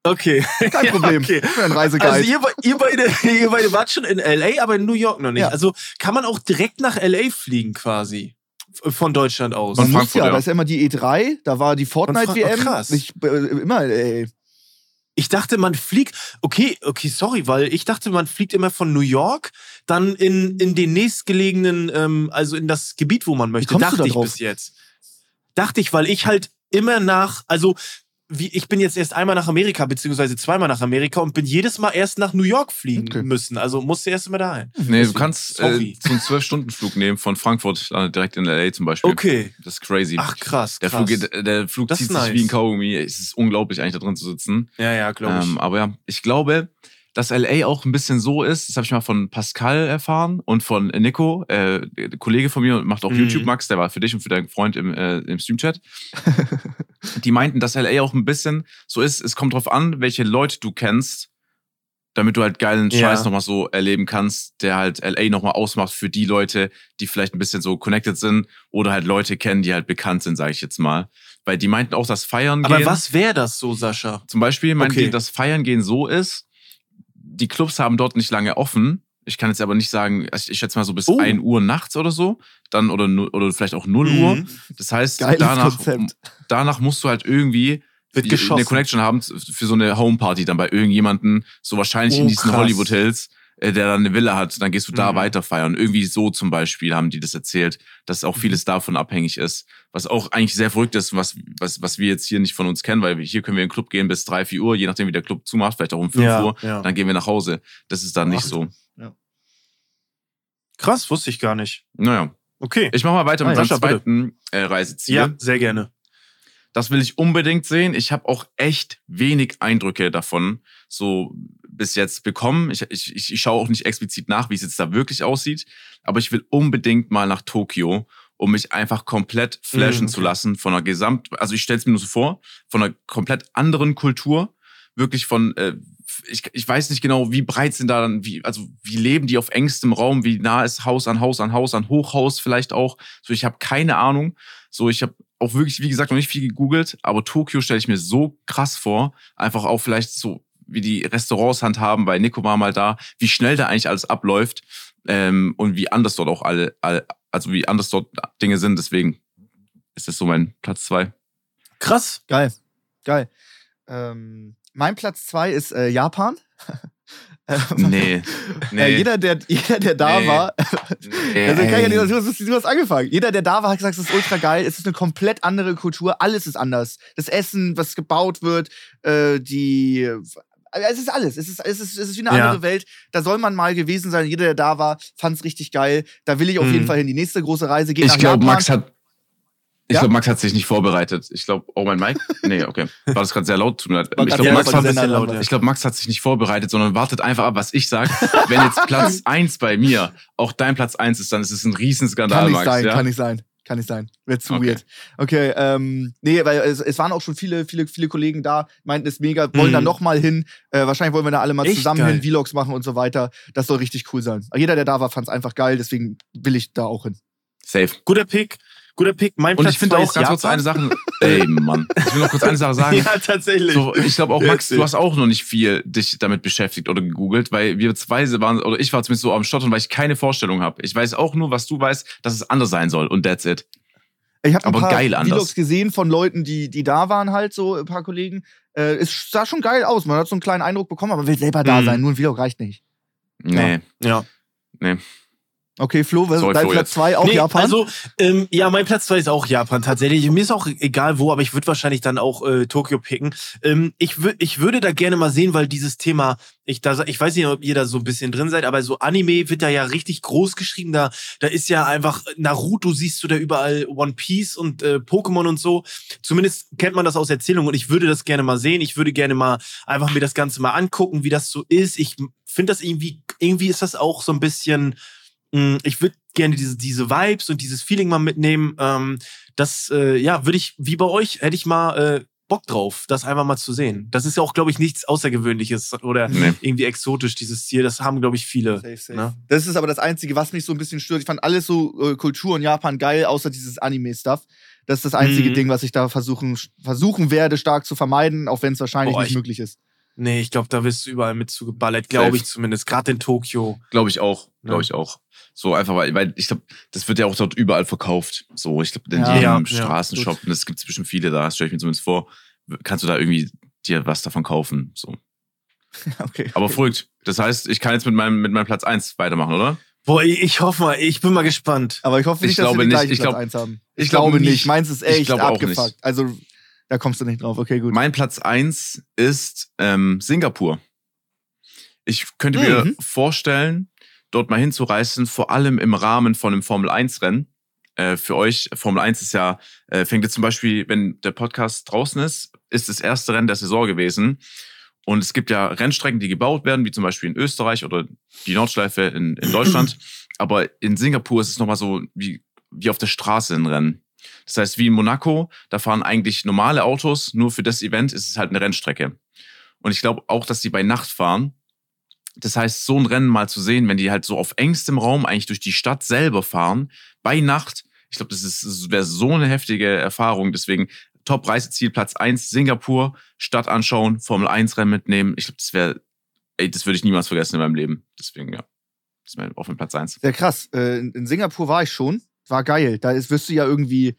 Okay. Kein *laughs* Problem. okay. Ich bin ein Reiseguide. Also ihr, ihr, beide, *laughs* ihr beide wart schon in LA, aber in New York noch nicht. Ja. Also kann man auch direkt nach LA fliegen quasi. Von Deutschland aus. Man muss ja, ja. da ist ja immer die E3, da war die Fortnite-WM. oh, krass. Ich, äh, immer, ey. Ich dachte, man fliegt. Okay, okay, sorry, weil ich dachte, man fliegt immer von New York dann in, in den nächstgelegenen, ähm, also in das Gebiet, wo man möchte. kommst du Dachte da ich bis jetzt. Dachte ich, weil ich halt immer nach, also wie, ich bin jetzt erst einmal nach Amerika, beziehungsweise zweimal nach Amerika und bin jedes Mal erst nach New York fliegen Okay. müssen. Also musste erst immer dahin. Nee, du Deswegen, kannst äh, sorry. so einen 12-Stunden-Flug nehmen von Frankfurt äh, direkt in LA zum Beispiel. Okay. Das ist crazy. Ach krass, der krass. Flug, geht, der Flug Das zieht ist sich nice. wie ein Kaugummi. Es ist unglaublich, eigentlich da drin zu sitzen. ja, ja, glaube ich. Ähm, aber ja, ich glaube, dass LA auch ein bisschen so ist. Das habe ich mal von Pascal erfahren und von Nico, äh, Kollege von mir, macht auch Mhm. YouTube, Max, der war für dich und für deinen Freund im, äh, im Streamchat. *laughs* Die meinten, dass LA auch ein bisschen so ist. Es kommt drauf an, welche Leute du kennst, damit du halt geilen Ja. Scheiß nochmal so erleben kannst, der halt LA nochmal ausmacht für die Leute, die vielleicht ein bisschen so connected sind oder halt Leute kennen, die halt bekannt sind, sage ich jetzt mal. Weil die meinten auch, dass Feiern aber gehen. was wäre das so, Sascha? Zum Beispiel meinten Okay. die, dass Feiern gehen so ist, die Clubs haben dort nicht lange offen. Ich kann jetzt aber nicht sagen, also ich schätze mal so bis Oh. 1 Uhr nachts oder so, dann oder, oder vielleicht auch 0 Uhr. Mhm. Das heißt, Geiles danach, Konzept. danach musst du halt irgendwie Wird geschossen. eine Connection haben für so eine Homeparty dann bei irgendjemanden, so wahrscheinlich Oh, in diesen krass. Hollywood-Hills, äh, der dann eine Villa hat, dann gehst du da Mhm. weiter feiern. Irgendwie so zum Beispiel haben die das erzählt, dass auch vieles Mhm. davon abhängig ist. Was auch eigentlich sehr verrückt ist, was, was, was wir jetzt hier nicht von uns kennen, weil hier können wir in den Club gehen bis drei, vier Uhr, je nachdem wie der Club zumacht, vielleicht auch um fünf Ja, Uhr, ja. dann gehen wir nach Hause. Das ist dann nicht Ach. so. Krass, wusste ich gar nicht. Naja. Okay. Ich mache mal weiter Ah, mit ja. meinem Sascha, bitte. zweiten äh, Reiseziel. Ja, sehr gerne. Das will ich unbedingt sehen. Ich habe auch echt wenig Eindrücke davon so bis jetzt bekommen. Ich, ich, ich schaue auch nicht explizit nach, wie es jetzt da wirklich aussieht. Aber ich will unbedingt mal nach Tokio, um mich einfach komplett flashen Mhm, zu lassen von einer Gesamt... Also ich stelle es mir nur so vor, von einer komplett anderen Kultur. Wirklich von... Äh, ich, ich weiß nicht genau, wie breit sind da dann, wie, also wie leben die auf engstem Raum, wie nah ist Haus an Haus an Haus an Hochhaus vielleicht auch. So, ich habe keine Ahnung. So, ich habe auch wirklich, wie gesagt, noch nicht viel gegoogelt, aber Tokio stelle ich mir so krass vor. Einfach auch vielleicht so, wie die Restaurants handhaben, bei Nico war mal da, wie schnell da eigentlich alles abläuft ähm, und wie anders dort auch alle, alle, also wie anders dort Dinge sind. Deswegen ist das so mein Platz zwei. Krass. Geil. Geil. Ähm, mein Platz zwei ist äh, Japan. *laughs* Ähm, Nee, *laughs* nee. Äh, jeder, der, jeder, der da Nee. war, nee, also, kann ich ja nicht, du, hast, du hast angefangen. Jeder, der da war, hat gesagt, es ist ultra geil. Es ist eine komplett andere Kultur. Alles ist anders. Das Essen, was gebaut wird, äh, die. Äh, Es ist alles. Es ist, es ist, es ist wie eine Ja. andere Welt. Da soll man mal gewesen sein. Jeder, der da war, fand es richtig geil. Da will ich auf Mhm. jeden Fall hin. Die nächste große Reise geht Ich glaube. Max hat. Ich Ja? glaube, Max hat sich nicht vorbereitet. Ich glaube, oh mein Mike? Nee, okay. War das gerade sehr laut? Tut mir leid. Ich glaube, Max, ja. glaub, Max hat sich nicht vorbereitet, sondern wartet einfach ab, was ich sage. Wenn jetzt Platz *laughs* eins bei mir auch dein Platz eins ist, dann ist es ein Riesenskandal, Kann nicht Max. sein, ja? kann nicht sein. Kann nicht sein. Wird zu Okay. weird. Okay, ähm, nee, weil es, es waren auch schon viele, viele, viele Kollegen da, meinten es mega, wollen Mhm. da nochmal hin. Äh, wahrscheinlich wollen wir da alle mal Echt zusammen geil. hin, Vlogs machen und so weiter. Das soll richtig cool sein. Jeder, der da war, fand es einfach geil, deswegen will ich da auch hin. Safe. Guter Pick. Guter Pick. Mein Und Platz ich finde auch ganz kurz eine Sache. *laughs* Ey, Mann. Ich will noch kurz eine Sache sagen. *laughs* Ja, tatsächlich. So, ich glaube auch, Max, du hast auch noch nicht viel dich damit beschäftigt oder gegoogelt, weil wir zwei waren, oder ich war zumindest so am Stottern, weil ich keine Vorstellung habe. Ich weiß auch nur, was du weißt, dass es anders sein soll und that's it. Ich habe ein Aber paar geil anders. Vlogs gesehen von Leuten, die, die da waren, halt so ein paar Kollegen. Äh, es sah schon geil aus. Man hat so einen kleinen Eindruck bekommen, aber will selber da Mhm. sein. Nur ein Vlog reicht nicht. Nee. ja. Okay, Flo, was Sorry, dein Flo, Platz jetzt. zwei auch nee, Japan? Also, ähm, ja, mein Platz zwei ist auch Japan tatsächlich. Mir ist auch egal wo, aber ich würde wahrscheinlich dann auch äh, Tokio picken. Ähm, ich, ich würde da gerne mal sehen, weil dieses Thema, ich, da, ich weiß nicht, ob ihr da so ein bisschen drin seid, aber so Anime wird da ja richtig groß geschrieben. Da, da ist ja einfach Naruto, siehst du da überall One Piece und äh, Pokémon und so. Zumindest kennt man das aus Erzählungen und ich würde das gerne mal sehen. Ich würde gerne mal einfach mir das Ganze mal angucken, wie das so ist. Ich finde das irgendwie, irgendwie ist das auch so ein bisschen ich würde gerne diese, diese Vibes und dieses Feeling mal mitnehmen. Ähm, das, äh, ja, würde ich, wie bei euch, hätte ich mal äh, Bock drauf, das einfach mal zu sehen. Das ist ja auch, glaube ich, nichts Außergewöhnliches oder Nee. irgendwie exotisch, dieses Ziel. Das haben, glaube ich, viele. Safe, safe. Ne? Das ist aber das Einzige, was mich so ein bisschen stört. Ich fand alles so äh, Kultur in Japan geil, außer dieses Anime-Stuff. Das ist das einzige Mhm. Ding, was ich da versuchen, versuchen werde, stark zu vermeiden, auch wenn es wahrscheinlich Boah, nicht ich- möglich ist. Nee, ich glaube, da wirst du überall mit zugeballert, glaube ich zumindest. Gerade in Tokio. Glaube ich auch. Glaube Ja. ich auch. So einfach, weil, weil ich glaube, das wird ja auch dort überall verkauft. So, ich glaube, in Ja. jedem Ja, ja, Straßenshop, und das gibt es bestimmt viele da, stelle ich mir zumindest vor, kannst du da irgendwie dir was davon kaufen. So. *laughs* Okay. Aber verrückt. Das heißt, ich kann jetzt mit meinem, mit meinem Platz eins weitermachen, oder? Boah, ich, ich hoffe mal, ich bin mal gespannt. Aber ich hoffe Ich nicht, dass glaube wir den gleichen Ich Platz glaub- 1 haben. ich Ich, glaub glaube nicht. nicht. Meins ist Ich echt glaub auch nicht. abgefuckt. Also, da kommst du nicht drauf. Okay, gut. Mein Platz eins ist ähm, Singapur. Ich könnte mir Mhm. vorstellen, dort mal hinzureisen, vor allem im Rahmen von einem Formel-1-Rennen. Äh, für euch, Formel 1 ist ja, äh, fängt jetzt zum Beispiel, wenn der Podcast draußen ist, ist das erste Rennen der Saison gewesen. Und es gibt ja Rennstrecken, die gebaut werden, wie zum Beispiel in Österreich oder die Nordschleife in, in Deutschland. *clears throat* Aber in Singapur ist es nochmal so wie, wie auf der Straße ein Rennen. Das heißt, wie in Monaco, da fahren eigentlich normale Autos, nur für das Event ist es halt eine Rennstrecke. Und ich glaube auch, dass die bei Nacht fahren. Das heißt, so ein Rennen mal zu sehen, wenn die halt so auf engstem Raum eigentlich durch die Stadt selber fahren, bei Nacht, ich glaube, das ist das wäre so eine heftige Erfahrung. Deswegen Top-Reiseziel, Platz eins Singapur, Stadt anschauen, Formel 1 Rennen mitnehmen. Ich glaube, das wäre, ey, das würde ich niemals vergessen in meinem Leben. Deswegen, ja. Das wäre auf dem Platz eins. Sehr krass. Äh, in, in Singapur war ich schon. War geil. Da ist, wirst du ja irgendwie.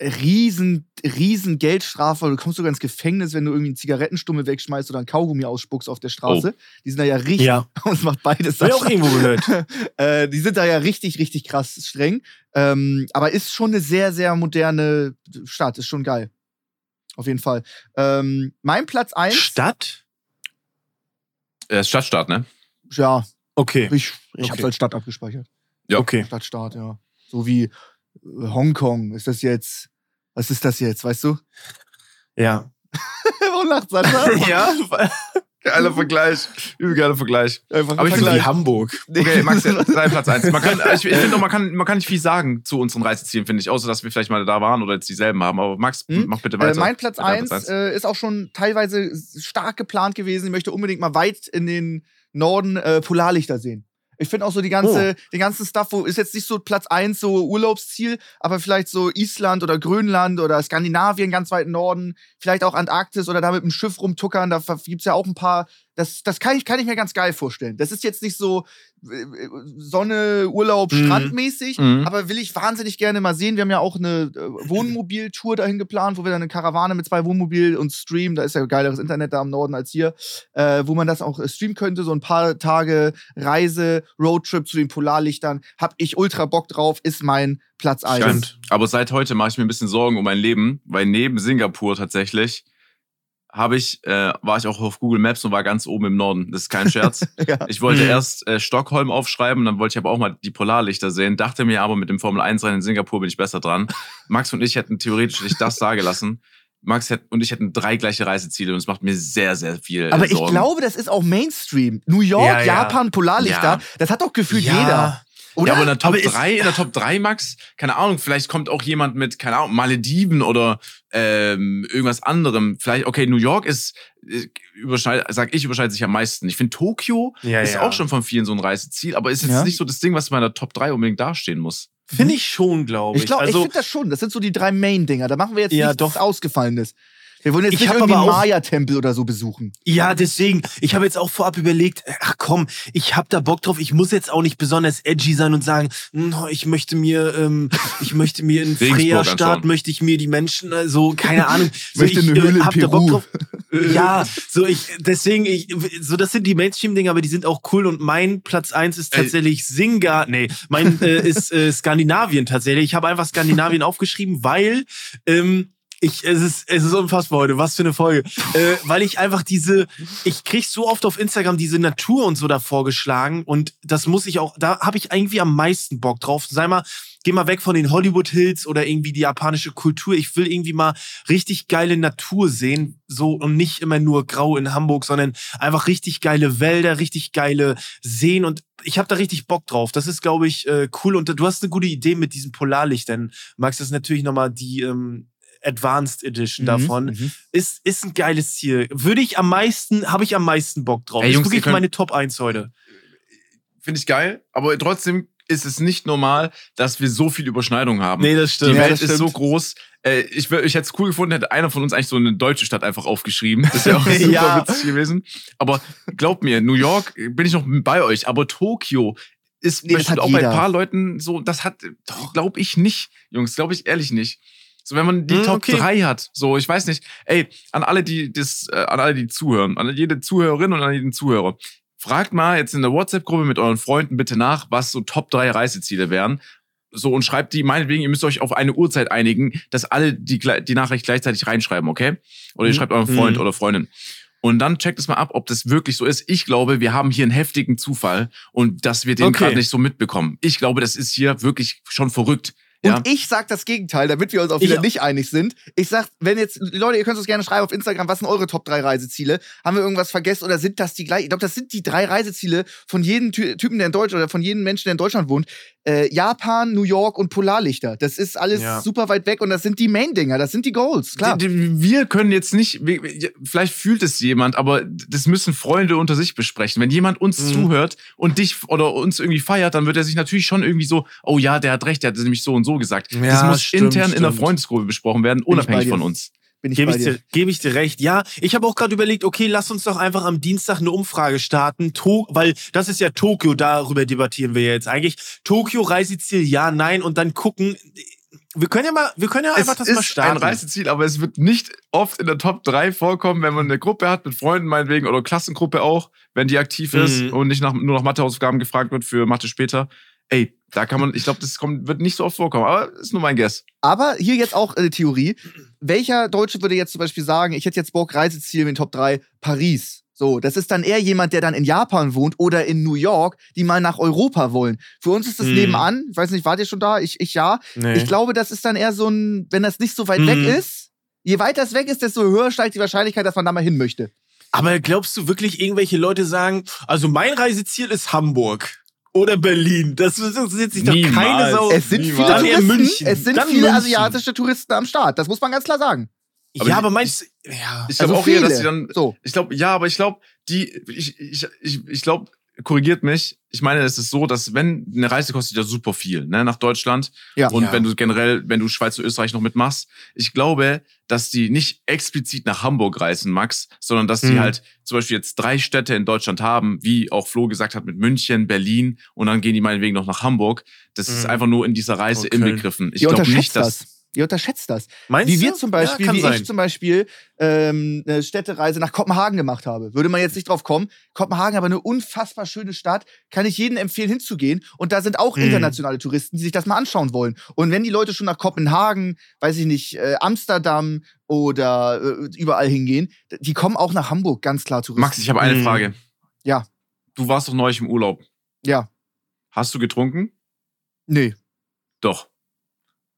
Riesen, riesen Geldstrafe. Du kommst sogar ins Gefängnis, wenn du irgendwie einen Zigarettenstummel wegschmeißt oder einen Kaugummi ausspuckst auf der Straße. Oh. Die sind da ja richtig. Ja. *laughs* Und es macht beides. Ich auch irgendwo gehört. *laughs* äh, die sind da ja richtig, richtig krass streng. Ähm, aber ist schon eine sehr, sehr moderne Stadt. Ist schon geil. Auf jeden Fall. Ähm, mein Platz 1. Stadt? Äh, Stadtstaat, ne? Ja, Okay. ich, ich Okay. hab's als Stadt abgespeichert. Ja. Okay. Stadtstaat, ja. So wie Hongkong. Ist das jetzt. Was ist das jetzt, weißt du? *laughs* Ja. Warum lacht Sascha? *laughs* ja. Geiler Vergleich. Übel geiler Vergleich. Einfach Aber ich finde Wie. Hamburg. Okay, Max, dein Platz 1. Man kann, ich, ich *laughs* finde auch, man kann, man kann nicht viel sagen zu unseren Reisezielen, finde ich, außer dass wir vielleicht mal da waren oder jetzt dieselben haben. Aber Max, Hm? mach bitte Äh, weiter. mein Platz Mit deinem 1 Platz eins. äh, ist auch schon teilweise stark geplant gewesen. Ich möchte unbedingt mal weit in den Norden äh, Polarlichter sehen. Ich finde auch so die ganze, den ganzen Stuff, wo ist jetzt nicht so Platz 1 so Urlaubsziel, aber vielleicht so Island oder Grönland oder Skandinavien ganz weit im Norden, vielleicht auch Antarktis oder da mit dem Schiff rumtuckern, da gibt's ja auch ein paar. Das, das kann, ich, kann ich mir ganz geil vorstellen. Das ist jetzt nicht so äh, Sonne, Urlaub, Mhm. Strandmäßig, Mhm. aber will ich wahnsinnig gerne mal sehen. Wir haben ja auch eine äh, Wohnmobiltour dahin geplant, wo wir dann eine Karawane mit zwei Wohnmobil und Stream, da ist ja geileres Internet da im Norden als hier, äh, wo man das auch äh, streamen könnte, so ein paar Tage Reise, Roadtrip zu den Polarlichtern. Hab ich ultra Bock drauf, ist mein Platz 1. Stimmt. Aber seit heute mache ich mir ein bisschen Sorgen um mein Leben, weil neben Singapur tatsächlich habe ich, äh, war ich auch auf Google Maps und war ganz oben im Norden. Das ist kein Scherz. *laughs* Ja. Ich wollte Mhm. erst äh, Stockholm aufschreiben, dann wollte ich aber auch mal die Polarlichter sehen, dachte mir aber, mit dem Formel 1 Rennen in Singapur bin ich besser dran. *laughs* Max und ich hätten theoretisch nicht das da gelassen. Max und ich hätten drei gleiche Reiseziele und es macht mir sehr, sehr viel. Aber äh, ich Sorgen. glaube, das ist auch Mainstream. New York, Ja, ja. Japan, Polarlichter, das hat doch gefühlt jeder. Oder? Ja, aber in der Top Aber ist- 3, in der Top 3, Max, keine Ahnung, vielleicht kommt auch jemand mit, keine Ahnung, Malediven oder ähm, irgendwas anderem. Vielleicht, okay, New York ist, äh, überschneidet, sag ich, überschneidet sich am meisten. Ich finde Tokio Ja, ist ja. auch schon von vielen so ein Reiseziel, aber ist jetzt Ja. nicht so das Ding, was bei der Top 3 unbedingt dastehen muss. Finde ich schon, glaube ich. Ich glaube, ich also, finde das schon. Das sind so die drei Main-Dinger. Da machen wir jetzt Ja, nichts doch. Ausgefallenes. Wir wollen jetzt Ich nicht irgendwie aber einen auch- Maya-Tempel oder so besuchen. ja, deswegen, ich habe jetzt auch vorab überlegt, ach komm, ich habe da Bock drauf. Ich muss jetzt auch nicht besonders edgy sein und sagen, "Hm, ich möchte mir, ähm, ich möchte mir in *laughs* anschauen. möchte ich mir die Menschen, äh, so, keine Ahnung. *laughs* So, Möchte ich eine Höhle in hab da Peru. Bock drauf. *laughs* Ja, so ich, deswegen, ich, so das sind die Mainstream-Dinger, aber die sind auch cool und mein Platz eins ist Ey. tatsächlich Singa, nee, mein äh, ist äh, Skandinavien tatsächlich. Ich habe einfach Skandinavien aufgeschrieben, weil ähm, ich, es ist, es ist unfassbar heute, was für eine Folge. Äh, weil ich einfach diese, ich krieg so oft auf Instagram diese Natur und so da vorgeschlagen und das muss ich auch, da habe ich irgendwie am meisten Bock drauf. Sei mal, geh mal weg von den Hollywood Hills oder irgendwie die japanische Kultur. Ich will irgendwie mal richtig geile Natur sehen, so und nicht immer nur grau in Hamburg, sondern einfach richtig geile Wälder, richtig geile Seen und ich habe da richtig Bock drauf. Das ist, glaube ich, äh, cool und du hast eine gute Idee mit diesen Polarlichtern. Max, das ist natürlich nochmal die ähm, Advanced Edition davon. Mhm. Ist, ist ein geiles Ziel. Würde ich am meisten, habe ich am meisten Bock drauf. Ey, ist Jungs, ihr wirklich meine Top 1 heute. Finde ich geil, aber trotzdem ist es nicht normal, dass wir so viel Überschneidung haben. das Die Ja, Welt das ist so stimmt. groß. Äh, ich ich hätte es cool gefunden, hätte einer von uns eigentlich so eine deutsche Stadt einfach aufgeschrieben. Das wäre *laughs* auch super Ja. witzig gewesen. Aber glaubt mir, New York bin ich noch bei euch, aber Tokio ist Nee, bestimmt auch bei jeder. ein paar Leuten so, das hat, glaube ich nicht, Jungs, glaube ich ehrlich nicht. So, wenn man die Hm, Top okay. 3 hat, so, ich weiß nicht, ey, an alle, die das, äh, an alle, die zuhören, an jede Zuhörerin und an jeden Zuhörer, fragt mal jetzt in der WhatsApp-Gruppe mit euren Freunden bitte nach, was so Top 3 Reiseziele wären. So, und schreibt die, meinetwegen, ihr müsst euch auf eine Uhrzeit einigen, dass alle die, die Nachricht gleichzeitig reinschreiben, okay? Oder ihr Mhm. schreibt euren Freund Mhm. oder Freundin. Und dann checkt es mal ab, ob das wirklich so ist. Ich glaube, wir haben hier einen heftigen Zufall und dass wir den Okay. gerade nicht so mitbekommen. Ich glaube, das ist hier wirklich schon verrückt. Ja. Und ich sag das Gegenteil, damit wir uns auch Ich wieder auch. nicht einig sind. Ich sag, wenn jetzt, Leute, ihr könnt uns gerne schreiben auf Instagram, was sind eure Top 3 Reiseziele? Haben wir irgendwas vergessen oder sind das die gleichen? Ich glaube, das sind die drei Reiseziele von jedem Ty Typen, der in Deutschland oder von jedem Menschen, der in Deutschland wohnt. Äh, Japan, New York und Polarlichter. Das ist alles Ja. super weit weg und das sind die Main-Dinger, das sind die Goals, klar. Die- die- Wir können jetzt nicht, vielleicht fühlt es jemand, aber das müssen Freunde unter sich besprechen. Wenn jemand uns Mhm. zuhört und dich oder uns irgendwie feiert, dann wird er sich natürlich schon irgendwie so, oh ja, der hat recht, der hat nämlich so und so gesagt. das Ja, muss stimmt, intern in der stimmt. Freundesgruppe besprochen werden, unabhängig von uns. Bin ich Gebe ich, dir. geb ich dir recht. Ja, ich habe auch gerade überlegt, okay, lass uns doch einfach am Dienstag eine Umfrage starten, to weil das ist ja Tokio, darüber debattieren wir jetzt eigentlich. Tokio, Reiseziel, ja, nein und dann gucken, wir können ja mal, wir können ja einfach es das ist mal starten. ein Reiseziel, aber es wird nicht oft in der Top 3 vorkommen, wenn man eine Gruppe hat, mit Freunden meinetwegen oder Klassengruppe auch, wenn die aktiv ist Mhm. und nicht nach, nur nach Mathehausaufgaben gefragt wird für Mathe später. Ey, da kann man, ich glaube, das kommt, wird nicht so oft vorkommen, aber ist nur mein Guess. Aber hier jetzt auch eine Theorie. Welcher Deutsche würde jetzt zum Beispiel sagen, ich hätte jetzt Bock, Reiseziel in den Top 3, Paris. So, das ist dann eher jemand, der dann in Japan wohnt oder in New York, die mal nach Europa wollen. Für uns ist das Hm. nebenan. Ich weiß nicht, wart ihr schon da? Ich, ich ja. Nee. Ich glaube, das ist dann eher so ein, wenn das nicht so weit Mhm. weg ist, je weiter es weg ist, desto höher steigt die Wahrscheinlichkeit, dass man da mal hin möchte. Aber glaubst du wirklich, irgendwelche Leute sagen, also mein Reiseziel ist Hamburg oder Berlin? Das interessiert sich doch Niemals. keine Sau. Es sind niemals. viele Touristen, München. es sind Dann viele München. asiatische Touristen am Start. Das muss man ganz klar sagen. Aber ja, aber meinst du, ja. Ich Also glaube auch eher, dass viele. sie dann, So. ich glaube, ja, aber ich glaube, die, ich, ich, ich, ich glaube, korrigiert mich. Ich meine, es ist so, dass wenn eine Reise kostet ja super viel, ne, nach Deutschland. Ja. Und Ja. wenn du generell, wenn du Schweiz und Österreich noch mitmachst, ich glaube, dass die nicht explizit nach Hamburg reisen, Max, sondern dass die Mhm. halt zum Beispiel jetzt drei Städte in Deutschland haben, wie auch Flo gesagt hat, mit München, Berlin und dann gehen die meinetwegen noch nach Hamburg. Das ist Mhm. einfach nur in dieser Reise Okay. inbegriffen. Ich glaube nicht, dass. das. Ihr unterschätzt das. Meinst Wie du? wir zum Beispiel, ja, wie sein. ich zum Beispiel ähm, eine Städtereise nach Kopenhagen gemacht habe. Würde man jetzt nicht drauf kommen. Kopenhagen aber eine unfassbar schöne Stadt. Kann ich jedem empfehlen, hinzugehen. Und da sind auch Mhm. internationale Touristen, die sich das mal anschauen wollen. Und wenn die Leute schon nach Kopenhagen, weiß ich nicht, äh, Amsterdam oder äh, überall hingehen, die kommen auch nach Hamburg, ganz klar Touristen. Max, ich habe eine Mhm. Frage. Ja. Du warst doch neulich im Urlaub. Ja, Hast du getrunken? nee, Doch.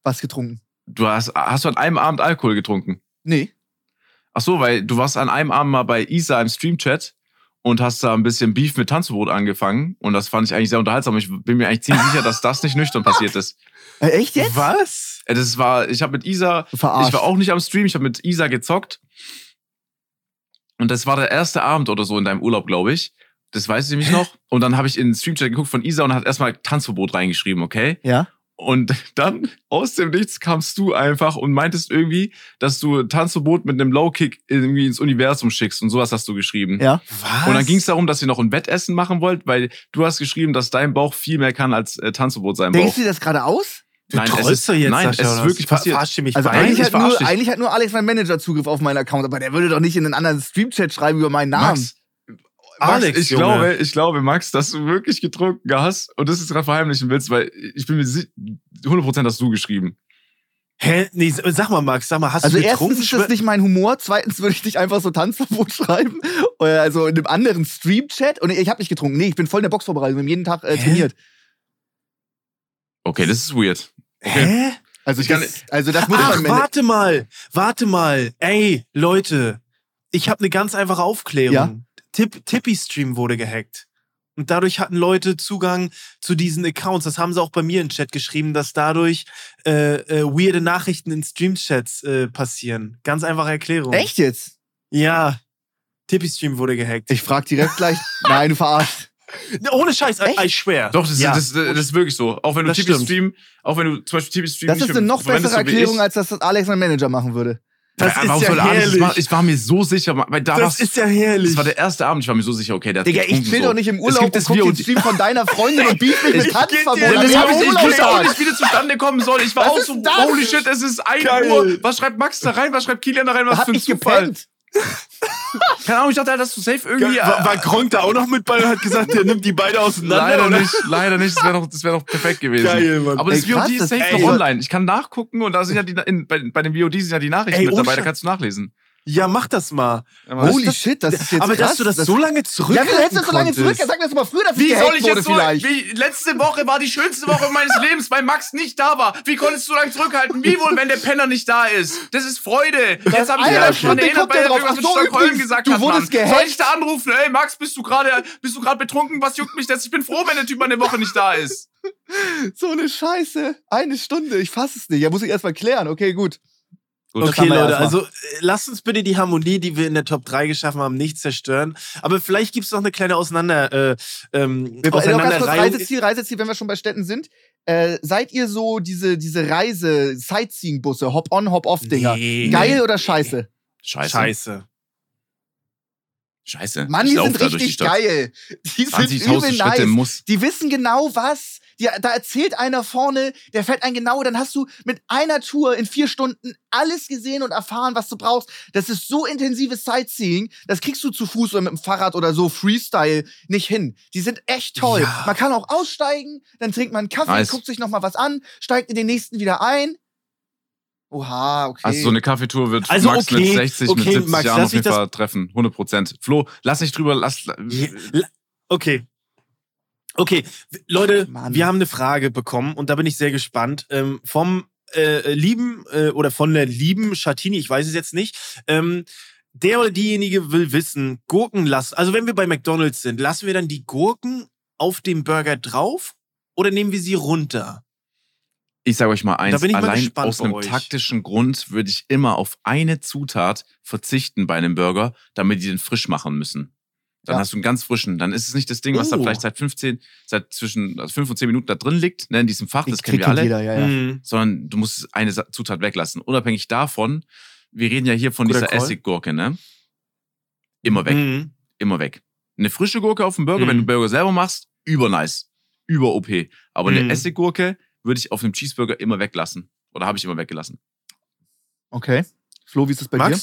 was getrunken? Du hast, hast du an einem Abend Alkohol getrunken? Nee. Ach so, weil du warst an einem Abend mal bei Isa im Streamchat und hast da ein bisschen Beef mit Tanzverbot angefangen und das fand ich eigentlich sehr unterhaltsam. Ich bin mir eigentlich ziemlich sicher, dass das nicht nüchtern passiert ist. *laughs* Äh, echt jetzt? Was? Äh, Das war, ich habe mit Isa, Verarscht. ich war auch nicht am Stream, ich habe mit Isa gezockt und das war der erste Abend oder so in deinem Urlaub, glaube ich. Das weiß ich nämlich noch. *laughs* Und dann habe ich in den Streamchat geguckt von Isa und hat erstmal Tanzverbot reingeschrieben, okay? Ja. Und dann aus dem Nichts kamst du einfach und meintest irgendwie, dass du Tanzverbot mit einem Low-Kick irgendwie ins Universum schickst und sowas hast du geschrieben. Ja. Was? Und dann ging es darum, dass ihr noch ein Wettessen machen wollt, weil du hast geschrieben, dass dein Bauch viel mehr kann als äh, Tanzverbot sein Denkst Bauch. du dir das gerade aus? Du Nein, es ist- doch jetzt, nein, Sascha, es ist wirklich passiert. Verarscht ihr mich Also eigentlich ich hat, nur, eigentlich hat nur Alex mein Manager Zugriff auf meinen Account, aber der würde doch nicht in einen anderen Stream-Chat schreiben über meinen Namen. Max, Alex, Max, ich Junge. glaube, ich glaube, Max, dass du wirklich getrunken hast und das jetzt gerade verheimlichen willst, weil ich bin mir si- 100% hast du geschrieben. Hä? Nee, sag mal, Max, sag mal, hast Also du erstens getrunken? ist das nicht mein Humor, zweitens würde ich nicht einfach so Tanzverbot *laughs* schreiben, Oder also in einem anderen Stream-Chat. Und ich habe nicht getrunken, nee, ich bin voll in der Boxvorbereitung, wir haben jeden Tag äh, trainiert. Okay, das ist weird. Hä? Also, Ich kann- das, also das muss Ach, man... warte mal, warte mal. Ey, Leute, ich habe eine ganz einfache Aufklärung. Ja? Tip, Tippy-Stream wurde gehackt. Und dadurch hatten Leute Zugang zu diesen Accounts. Das haben sie auch bei mir im Chat geschrieben, dass dadurch äh, äh, weirde Nachrichten in Stream-Chats äh, passieren. Ganz einfache Erklärung. Echt jetzt? Ja. Tippy-Stream wurde gehackt. Ich frag direkt gleich, *laughs* nein, du verarscht. Ohne Scheiß, Echt? I swear. Doch, das, ja. das, das, das ist wirklich so. Auch wenn du Das TV-Stream, auch wenn du zum Beispiel TV-Stream Das ist eine noch bessere Erklärung, als das, das Alex mein Manager machen würde. Das Ja, ist warum ja herrlich. Ich war mir so sicher, weil da das ist ja herrlich. das war der erste Abend, ich war mir so sicher, okay, der hat Digga, ich chill so. doch nicht im Es Urlaub gibt und guck den Stream von deiner Freundin und beef mich *laughs* mit Ich- Tanzverbot. Ja, das Ich hab hab ich, auch gehabt. nicht, wie das zustande kommen soll. Ich war Was auch ist so, holy shit, es ist 1 Geil. Uhr. Was schreibt Max da rein? Was schreibt Kilian da rein? Was Hat für ein nicht Zufall? gepennt. *laughs* Keine Ahnung, ich dachte, dass du safe irgendwie... war, war äh, Gronk da auch noch mit bei und hat gesagt, der nimmt die beide auseinander? leider oder? nicht, leider nicht. Das wäre doch, das wär doch perfekt gewesen. Geil, Mann. Aber das Ey, krass, VOD ist safe ey, noch online. Ich kann nachgucken und da sind ja die, in, bei, bei dem VOD sind ja die Nachrichten Ey, mit dabei, da kannst du nachlesen. Ja, mach das mal. Holy das- shit, das ist jetzt Aber krass. dass du das, so lange Ja, zurückhalten hältst du das so lange zurück? Sag mir das mal früher, dass Wie ich soll ich jetzt so, vielleicht. wie, letzte Woche war die schönste Woche meines *laughs* Lebens, weil Max nicht da war. Wie konntest du so lange zurückhalten? Wie wohl, wenn der Penner nicht da ist? Das ist Freude. Jetzt habe ich Alter, mich stimmt, erinnert, weil der er irgendwas mit Stockholm gesagt du hat, wurdest gehackt. Soll ich da anrufen? Ey, Max, bist du gerade bist du gerade betrunken? Was juckt mich das? Ich bin froh, wenn der Typ mal eine Woche nicht da ist. *laughs* So eine Scheiße. Eine Stunde, ich fass es nicht. Ja, muss ich erst mal klären. Okay, gut. Gut, Okay, Leute, also äh, lasst uns bitte die Harmonie, die wir in der Top 3 geschaffen haben, nicht zerstören. Aber vielleicht gibt es noch eine kleine Auseinander, äh, ähm, Wir kurz Auseinanderreihung. Reiseziel, Reiseziel, wenn wir schon bei Städten sind. Äh, seid ihr so diese, diese Reise, Sightseeing-Busse, Hop-on, Hop-off-Dinger? Nee. Geil oder scheiße? Scheiße. Scheiße. Scheiße. Mann, die sind die richtig geil. Die sind 20.000 übel nice. muss. Die wissen genau was. Die, da erzählt einer vorne, der fährt einen genau, dann hast du mit einer Tour in vier Stunden alles gesehen und erfahren, was du brauchst. Das ist so intensives Sightseeing, das kriegst du zu Fuß oder mit dem Fahrrad oder so Freestyle nicht hin. Die sind echt toll. Ja. Man kann auch aussteigen, dann trinkt man einen Kaffee, Nice. guckt sich noch mal was an, steigt in den nächsten wieder ein. Oha, okay. Also so eine Kaffeetour wird Also Max okay, mit 60, okay, mit 70 Max, Jahren lass auf jeden mich das- Fall treffen. 100 Prozent. Flo, lass nicht drüber, lass. Ja, la- Okay. Okay, Leute, Mann. wir haben eine Frage bekommen und da bin ich sehr gespannt. Ähm, vom äh, lieben äh, oder von der lieben Schatini, ich weiß es jetzt nicht. Ähm, der oder diejenige will wissen, Gurken lassen. Also wenn wir bei McDonalds sind, lassen wir dann die Gurken auf dem Burger drauf oder nehmen wir sie runter? Ich sage euch mal eins, bin ich mal allein aus einem euch. taktischen Grund würde ich immer auf eine Zutat verzichten bei einem Burger, damit die den frisch machen müssen. Dann Ja. hast du einen ganz frischen. Dann ist es nicht das Ding, was da Oh. vielleicht seit 15, seit zwischen also 5 und 10 Minuten da drin liegt, ne, in diesem Fach, das Die kennen wir alle. jeder, ja, ja. Hm. Sondern du musst eine Zutat weglassen. Unabhängig davon, wir reden ja hier von Guter dieser Call. Essiggurke, ne? Immer weg, Hm. immer weg. Eine frische Gurke auf dem Burger, Mhm. wenn du Burger selber machst, über nice. Über OP. Aber Mhm. eine Essiggurke würde ich auf einem Cheeseburger immer weglassen. Oder habe ich immer weggelassen. Okay. Flo, wie ist es bei dir?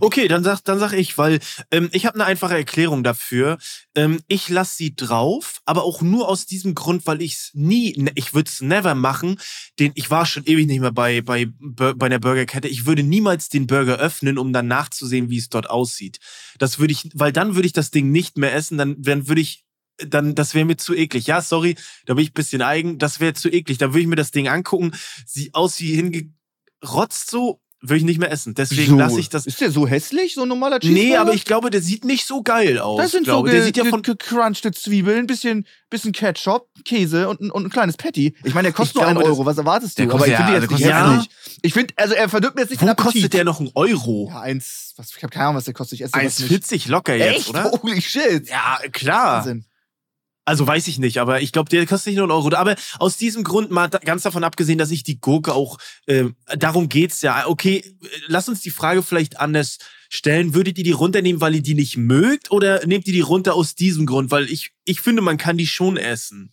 Okay, dann sag, dann sag ich, weil ähm, ich habe eine einfache Erklärung dafür. Ähm, ich lasse sie drauf, aber auch nur aus diesem Grund, weil ich es nie, ne, ich würde es never machen. Den, ich war schon ewig nicht mehr bei, bei, bei einer Burgerkette. Ich würde niemals den Burger öffnen, um dann nachzusehen, wie es dort aussieht. Das würde ich, weil dann würde ich das Ding nicht mehr essen, dann, dann würde ich dann, das wäre mir zu eklig. Ja, sorry, da bin ich ein bisschen eigen. Das wäre zu eklig. Da würde ich mir das Ding angucken, sieht aus wie hingerotzt so, würde ich nicht mehr essen. Deswegen So. lasse ich das. Ist der so hässlich, so ein normaler Cheeseburger? Nee, aber ich glaube, der sieht nicht so geil aus. Das sind so glaube. ge der sieht ja von gecrunchte Zwiebeln, bisschen, bisschen Ketchup, Käse und, ein- und ein kleines Patty. Ich meine, der kostet Ich nur einen Euro. Was erwartest du? Aber ich finde ja- jetzt nicht kostet- hässlich. Ich finde, also er verdirbt mir jetzt nicht Wo den Appetit. kostet der noch einen Euro? Ja, eins, was, ich habe keine Ahnung, was der kostet. Ich esse das nicht. 1,40 locker jetzt, Echt? oder? Holy shit. Ja, klar. Wahnsinn. Also weiß ich nicht, aber ich glaube, der kostet nicht nur einen Euro. Aber aus diesem Grund mal ganz davon abgesehen, dass ich die Gurke auch, äh, darum geht's ja. Okay, äh, lass uns die Frage vielleicht anders stellen. Würdet ihr die runternehmen, weil ihr die nicht mögt? Oder nehmt ihr die runter aus diesem Grund? Weil ich, ich finde, man kann die schon essen.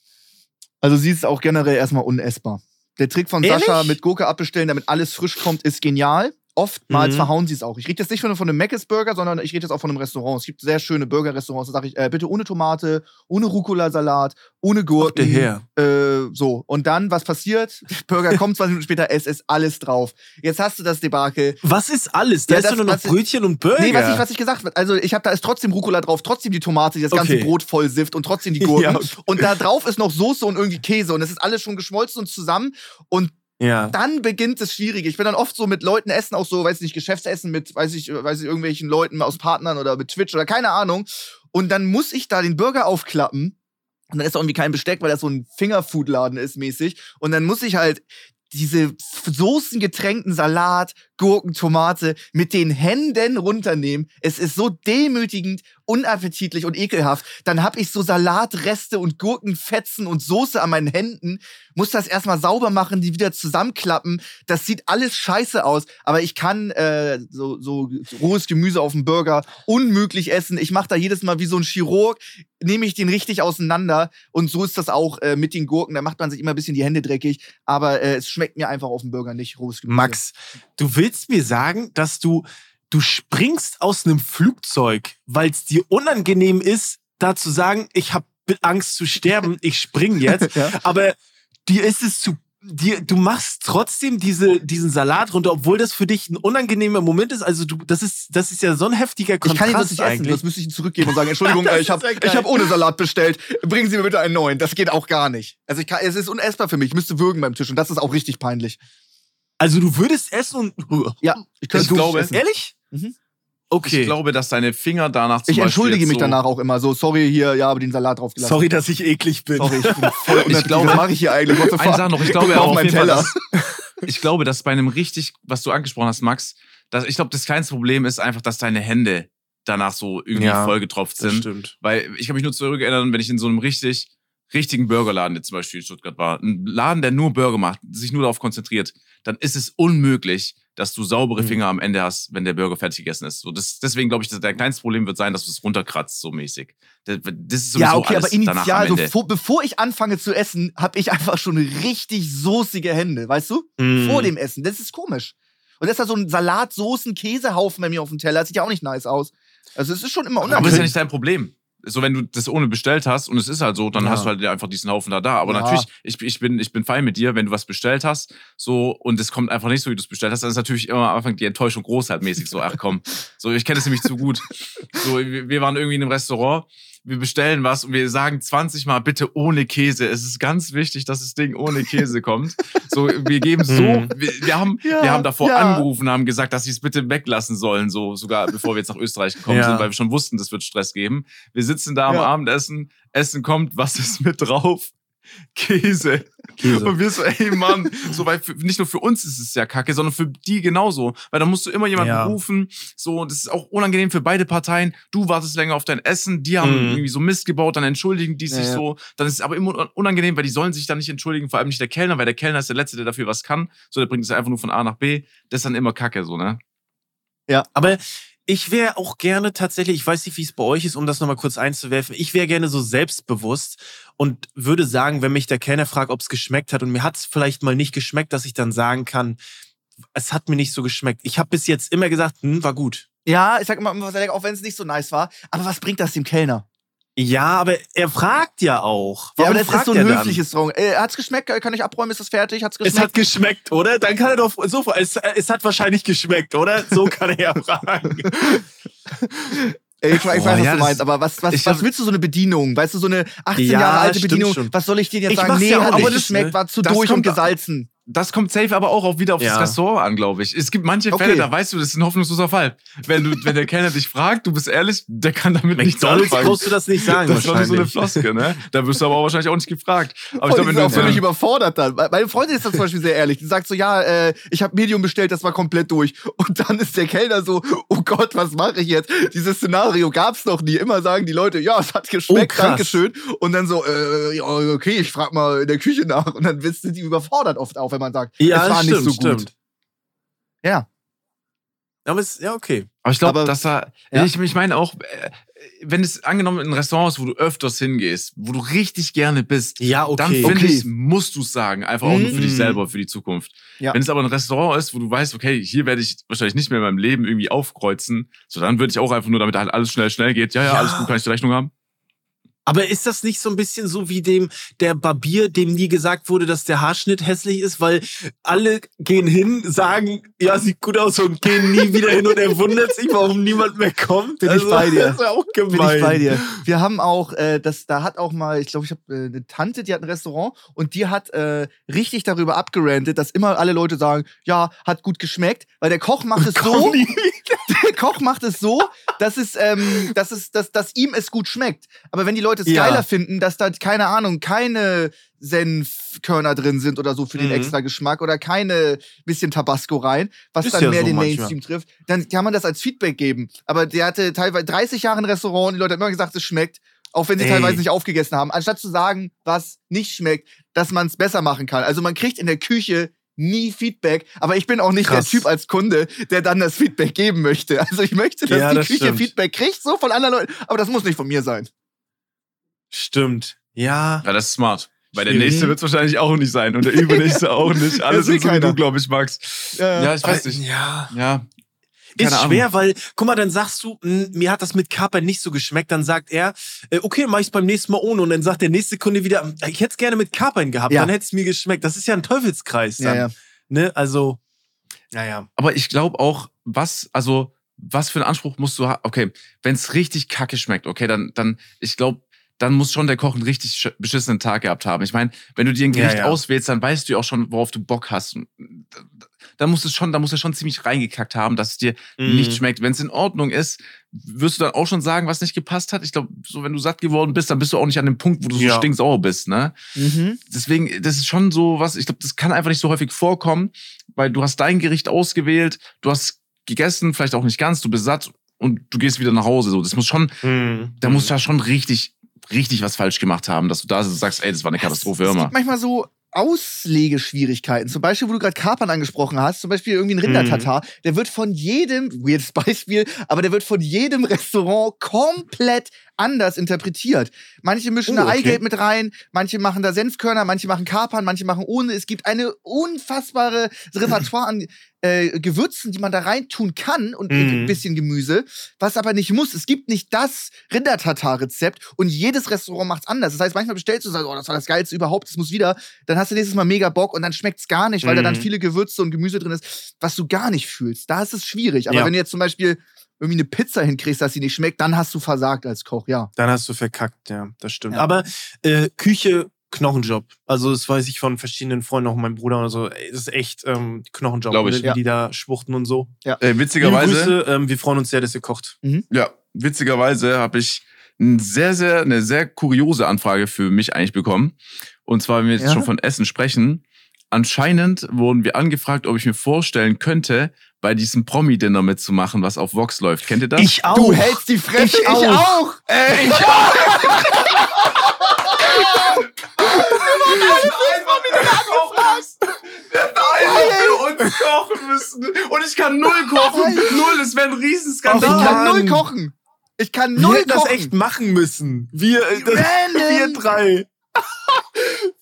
Also sie ist auch generell erstmal unessbar. Der Trick von Ehrlich? Sascha mit Gurke abbestellen, damit alles frisch kommt, ist genial. Oftmals Mhm. verhauen sie es auch. Ich rede jetzt nicht von, von einem Mc's Burger, sondern ich rede jetzt auch von einem Restaurant. Es gibt sehr schöne Burger-Restaurants. Da sage ich, äh, bitte ohne Tomate, ohne Rucola-Salat, ohne Gurken. Her. Äh, so. Und dann, was passiert? Burger kommt 20 Minuten später, es ist alles drauf. Jetzt hast du das Debakel. Was ist alles? Da Ja, ist das- nur noch Brötchen und Burger. Nee, was ich, was ich gesagt habe. Also, ich habe da ist trotzdem Rucola drauf, trotzdem die Tomate, die das ganze Okay. Brot voll sifft und trotzdem die Gurken. *laughs* Ja, okay. Und da drauf ist noch Soße und irgendwie Käse. Und es ist alles schon geschmolzen und zusammen. Und ja. dann beginnt das Schwierige. Ich bin dann oft so mit Leuten essen, auch so, weiß ich nicht, Geschäftsessen mit, weiß ich, weiß ich, irgendwelchen Leuten aus Partnern oder mit Twitch oder keine Ahnung. Und dann muss ich da den Burger aufklappen. Und dann ist da irgendwie kein Besteck, weil das so ein Fingerfood-Laden ist mäßig. Und dann muss ich halt diese soßengetränkten Salat, Gurken, Tomate mit den Händen runternehmen. Es ist so demütigend, unappetitlich und ekelhaft. Dann hab ich so Salatreste und Gurkenfetzen und Soße an meinen Händen. Muss das erstmal sauber machen, die wieder zusammenklappen. Das sieht alles scheiße aus. Aber ich kann äh, so, so rohes Gemüse auf dem Burger unmöglich essen. Ich mache da jedes Mal wie so ein Chirurg, nehme ich den richtig auseinander. Und so ist das auch äh, mit den Gurken. Da macht man sich immer ein bisschen die Hände dreckig. Aber äh, es schmeckt mir einfach auf dem Burger nicht, rohes Gemüse. Max, du willst mir sagen, dass du, du springst aus einem Flugzeug, weil es dir unangenehm ist, da zu sagen, ich habe Angst zu sterben, ich spring *laughs* jetzt. Ja. Aber dir ist es zu. Dir, du machst trotzdem diese, diesen Salat runter, obwohl das für dich ein unangenehmer Moment ist. Also du, das ist, das ist ja so ein heftiger Ich kann Kontrast ihn sonst nicht essen, eigentlich. das müsste ich ihm zurückgeben und sagen, *laughs* Entschuldigung, äh, ich habe ich hab ohne Salat bestellt, bringen Sie mir bitte einen neuen. Das geht auch gar nicht. Also ich kann, es ist unessbar für mich, ich müsste würgen beim Tisch und das ist auch richtig peinlich. Also du würdest essen und. Ja, ich könnte Ich du glaube- essen. Ehrlich? Mhm. Okay. Ich glaube, dass deine Finger danach zum Ich entschuldige jetzt mich so, danach auch immer so, sorry hier, ja, aber den Salat drauf gelassen. Sorry, dass ich eklig bin. Sorry, ich bin *laughs* voll unnötig. glaube- was mache ich hier eigentlich? What Eine? Sache noch, ich glaube auf jeden Fall, Teller. dass, ich glaube, dass bei einem richtig, was du angesprochen hast, Max, dass, ich glaube, das kleinste Problem ist einfach, dass deine Hände danach so irgendwie Ja, vollgetropft Das sind. stimmt. Weil ich kann mich nur zurückerinnern, wenn ich in so einem richtig, richtigen Burgerladen, der zum Beispiel in Stuttgart war, ein Laden, der nur Burger macht, sich nur darauf konzentriert, dann ist es unmöglich, dass du saubere Mhm. Finger am Ende hast, wenn der Burger fertig gegessen ist. So, das, deswegen glaube ich, dass dein kleinste Problem wird sein, dass du es runterkratzt, so mäßig. Das, das ist sowieso Ja, okay, alles aber initial, so vor, bevor ich anfange zu essen, habe ich einfach schon richtig soßige Hände, weißt du? Mhm. Vor dem Essen. Das ist komisch. Und das ist da so ein Salat, Soßen, Käsehaufen bei mir auf dem Teller. Das sieht ja auch nicht nice aus. Also es ist schon immer Aber das ist ja unangenehm. nicht dein Problem. So, wenn du das ohne bestellt hast und es ist halt so, dann Ja. hast du halt einfach diesen Haufen da da. Aber Ja. natürlich, ich, ich, bin, ich bin fein mit dir, wenn du was bestellt hast, so, und es kommt einfach nicht so, wie du es bestellt hast, dann ist natürlich immer am Anfang die Enttäuschung groß halt mäßig. So, ach komm. So, ich kenne das nämlich zu gut. So, wir waren irgendwie in einem Restaurant, wir bestellen was und wir sagen 20 Mal bitte ohne Käse. Es ist ganz wichtig, dass das Ding ohne Käse *laughs* kommt. So, wir geben so, Mhm. wir, wir haben, Ja, wir haben davor ja. angerufen, haben gesagt, dass sie es bitte weglassen sollen, so sogar bevor wir jetzt nach Österreich gekommen Ja. sind, weil wir schon wussten, das wird Stress geben. Wir sitzen da am. Abendessen, Essen kommt, was ist mit drauf? Käse. Käse. Und wir so, ey Mann, so, weil für, nicht nur für uns ist es ja kacke, sondern für die genauso. Weil da musst du immer jemanden Ja. rufen. So, und das ist auch unangenehm für beide Parteien. Du wartest länger auf dein Essen, die haben Mhm. irgendwie so Mist gebaut, dann entschuldigen die sich Ja, ja. so. Dann ist es aber immer unangenehm, weil die sollen sich dann nicht entschuldigen, vor allem nicht der Kellner, weil der Kellner ist der Letzte, der dafür was kann. So, der bringt es einfach nur von A nach B. Das ist dann immer kacke, so, ne? Aber ich wäre auch gerne tatsächlich, ich weiß nicht, wie es bei euch ist, um das nochmal kurz einzuwerfen, ich wäre gerne so selbstbewusst und würde sagen, wenn mich der Kellner fragt, ob es geschmeckt hat und mir hat es vielleicht mal nicht geschmeckt, dass ich dann sagen kann, es hat mir nicht so geschmeckt. Ich habe bis jetzt immer gesagt, hm, war gut. Ja, ich sag immer, er- auch wenn es nicht so nice war. Aber was bringt das dem Kellner? Ja, aber er fragt ja auch. Ja, Warum aber das ist so ein höfliches Song. Äh, hat's geschmeckt? Kann ich abräumen? Ist das fertig? Hat's Es geschmeckt? hat geschmeckt, oder? Dann kann er doch so, es, es hat wahrscheinlich geschmeckt, oder? So kann er ja *laughs* fragen. Ey, ich, Boah, weiß, was ja, du meinst, aber was, was, was willst du so eine Bedienung? Weißt du, so eine 18 Ja, Jahre alte Bedienung? schon. Was soll ich dir jetzt Ich sagen? Nee, ja auch hat nicht, geschmeckt, ne? war zu durch und gesalzen. Das kommt safe aber auch wieder auf Ja. das Restaurant an, glaube ich. Es gibt manche Okay. Fälle, da weißt du, das ist ein hoffnungsloser Fall. Wenn, du, wenn der Kellner dich fragt, du bist ehrlich, der kann damit nichts McDonalds anfangen. brauchst du das nicht sagen, Das nicht so eine. Floskel, ne? Da wirst du aber auch wahrscheinlich auch nicht gefragt. Aber Ich ich glaube, wenn ist auch du völlig ja. überfordert dann. Meine Freundin ist da zum Beispiel sehr ehrlich. Die sagt so, ja, äh, ich habe Medium bestellt, das war komplett durch. Und dann ist der Kellner so, oh Gott, was mache ich jetzt? Dieses Szenario gab's noch nie. Immer sagen die Leute, ja, es hat geschmeckt, Oh. Dankeschön. Und dann so, äh, ja, okay, ich frag mal in der Küche nach. Und dann sind die überfordert oft auch, wenn man sagt, Ja, es war stimmt, nicht so gut. stimmt. Ja. Aber es, ja, okay. Aber ich glaube, dass da, Ja. ich, ich meine auch, äh, wenn es angenommen in Restaurants, wo du öfters hingehst, wo du richtig gerne bist, Ja, okay. dann finde Okay. ich, musst du es sagen. Einfach auch nur für dich Mhm. selber, für die Zukunft. Ja. Wenn es aber ein Restaurant ist, wo du weißt, okay, hier werde ich wahrscheinlich nicht mehr in meinem Leben irgendwie aufkreuzen, so dann würde ich auch einfach nur, damit halt alles schnell, schnell geht. Ja, ja, Ja. alles gut, kann ich die Rechnung haben? Aber ist das nicht so ein bisschen so wie dem der Barbier, dem nie gesagt wurde, dass der Haarschnitt hässlich ist, weil alle gehen hin, sagen, ja, sieht gut aus und gehen nie wieder hin und er wundert sich, warum niemand mehr kommt. Also, Bin ich bei dir. Das ist ja auch Bin gemein. ich bei dir. Wir haben auch, äh, das, da hat auch mal, ich glaube, ich habe äh, eine Tante, die hat ein Restaurant und die hat äh, richtig darüber abgerantet, dass immer alle Leute sagen, ja, hat gut geschmeckt, weil der Koch macht es so, *laughs* Koch macht es so, dass es, ähm, dass es, dass, dass ihm es gut schmeckt. Aber wenn die Leute es Ja. geiler finden, dass da keine Ahnung, keine Senfkörner drin sind oder so für den Mhm. extra Geschmack oder keine bisschen Tabasco rein, was Ist dann ja mehr so den manchmal. Mainstream trifft, dann kann man das als Feedback geben. Aber der hatte teilweise 30 Jahre ein Restaurant und die Leute haben immer gesagt, es schmeckt. Auch wenn sie Ey. teilweise nicht aufgegessen haben. Anstatt zu sagen, was nicht schmeckt, dass man es besser machen kann. Also man kriegt in der Küche nie Feedback, aber ich bin auch nicht Krass. der Typ als Kunde, der dann das Feedback geben möchte. Also ich möchte, dass Ja, die das Küche stimmt. Feedback kriegt, so von anderen Leuten, aber das muss nicht von mir sein. Stimmt. Ja. Ja, das ist smart. Weil der nächste wird es wahrscheinlich auch nicht sein und der *laughs* übernächste auch nicht. Alles ist so wie du, glaube ich, Max. Ja, Ja, ich weiß Aber- nicht. Ja. Ja. Ist Keine Ahnung. schwer, weil, guck mal, dann sagst du, "Hm, mir hat das mit Kapern nicht so geschmeckt. Dann sagt er, äh, okay, mach ich's beim nächsten Mal ohne. Und dann sagt der nächste Kunde wieder, "Hm, ich hätte es gerne mit Kapern gehabt, Ja. dann hätte es mir geschmeckt. Das ist ja ein Teufelskreis Ja, dann. ja. Ne? Also, naja. Aber ich glaube auch, was, also, was für einen Anspruch musst du haben? Okay, wenn es richtig kacke schmeckt, okay, dann, dann, ich glaube, dann muss schon der Koch einen richtig sch- beschissenen Tag gehabt haben. Ich meine, wenn du dir ein Ja, Gericht ja. auswählst, dann weißt du ja auch schon, worauf du Bock hast. Dann muss es schon, da muss er schon ziemlich reingekackt haben, dass es dir Mhm. nicht schmeckt. Wenn es in Ordnung ist, wirst du dann auch schon sagen, was nicht gepasst hat. Ich glaube, so wenn du satt geworden bist, dann bist du auch nicht an dem Punkt, wo du so Ja. stinksauer bist, ne? Mhm. deswegen, das ist schon so was, ich glaube, das kann einfach nicht so häufig vorkommen, weil du hast dein Gericht ausgewählt, du hast gegessen, vielleicht auch nicht ganz, du bist satt und du gehst wieder nach Hause. So, das muss schon, Mhm. da muss ja schon richtig richtig was falsch gemacht haben, dass du da sagst, ey, das war eine Katastrophe, hör mal. manchmal so Auslegeschwierigkeiten. Zum Beispiel, wo du gerade Kapern angesprochen hast, zum Beispiel irgendwie ein Rindertatar, der wird von jedem, weirdes Beispiel, aber der wird von jedem Restaurant komplett anders interpretiert. Manche mischen Oh, da okay. Eigelb mit rein, manche machen da Senfkörner, manche machen Kapern, manche machen ohne. Es gibt eine unfassbare Repertoire an äh, Gewürzen, die man da reintun kann und Mhm. ein bisschen Gemüse, was aber nicht muss. Es gibt nicht das Rindertatar-Rezept und jedes Restaurant macht's anders. Das heißt, manchmal bestellst du und sagst, oh, das war das Geilste überhaupt, das muss wieder. Dann hast du nächstes Mal mega Bock und dann schmeckt's gar nicht, weil da dann Mhm. viele Gewürze und Gemüse drin ist, was du gar nicht fühlst. Da ist es schwierig. Aber Ja. wenn du jetzt zum Beispiel irgendwie eine Pizza hinkriegst, dass sie nicht schmeckt, dann hast du versagt als Koch, ja. Dann hast du verkackt, ja, das stimmt. Ja. Aber äh, Küche, Knochenjob. Also das weiß ich von verschiedenen Freunden, auch mein Bruder oder so. Ey, Das ist echt ähm, Knochenjob, Glaub ich. wie Ja. die da schwuchten und so. Äh, Liebe witzigerweise, Grüße, ähm, wir freuen uns sehr, dass ihr kocht. ja, witzigerweise habe ich ein sehr, sehr, eine sehr kuriose Anfrage für mich eigentlich bekommen. Und zwar, wenn wir jetzt Ja? schon von Essen sprechen. Anscheinend wurden wir angefragt, ob ich mir vorstellen könnte, bei diesem Promi-Dinner mitzumachen, was auf Vox läuft. Kennt ihr das? Ich auch. Du hältst die Fresse, Ich auch. auch. Ey, ich auch! für uns kochen müssen. Und ich kann null kochen. Null, das wäre ein Ich Riesenskandal. kann Mann. null kochen. Ich kann Wir null hätten das kochen. echt machen müssen. Wir, äh, das, Random. wir drei.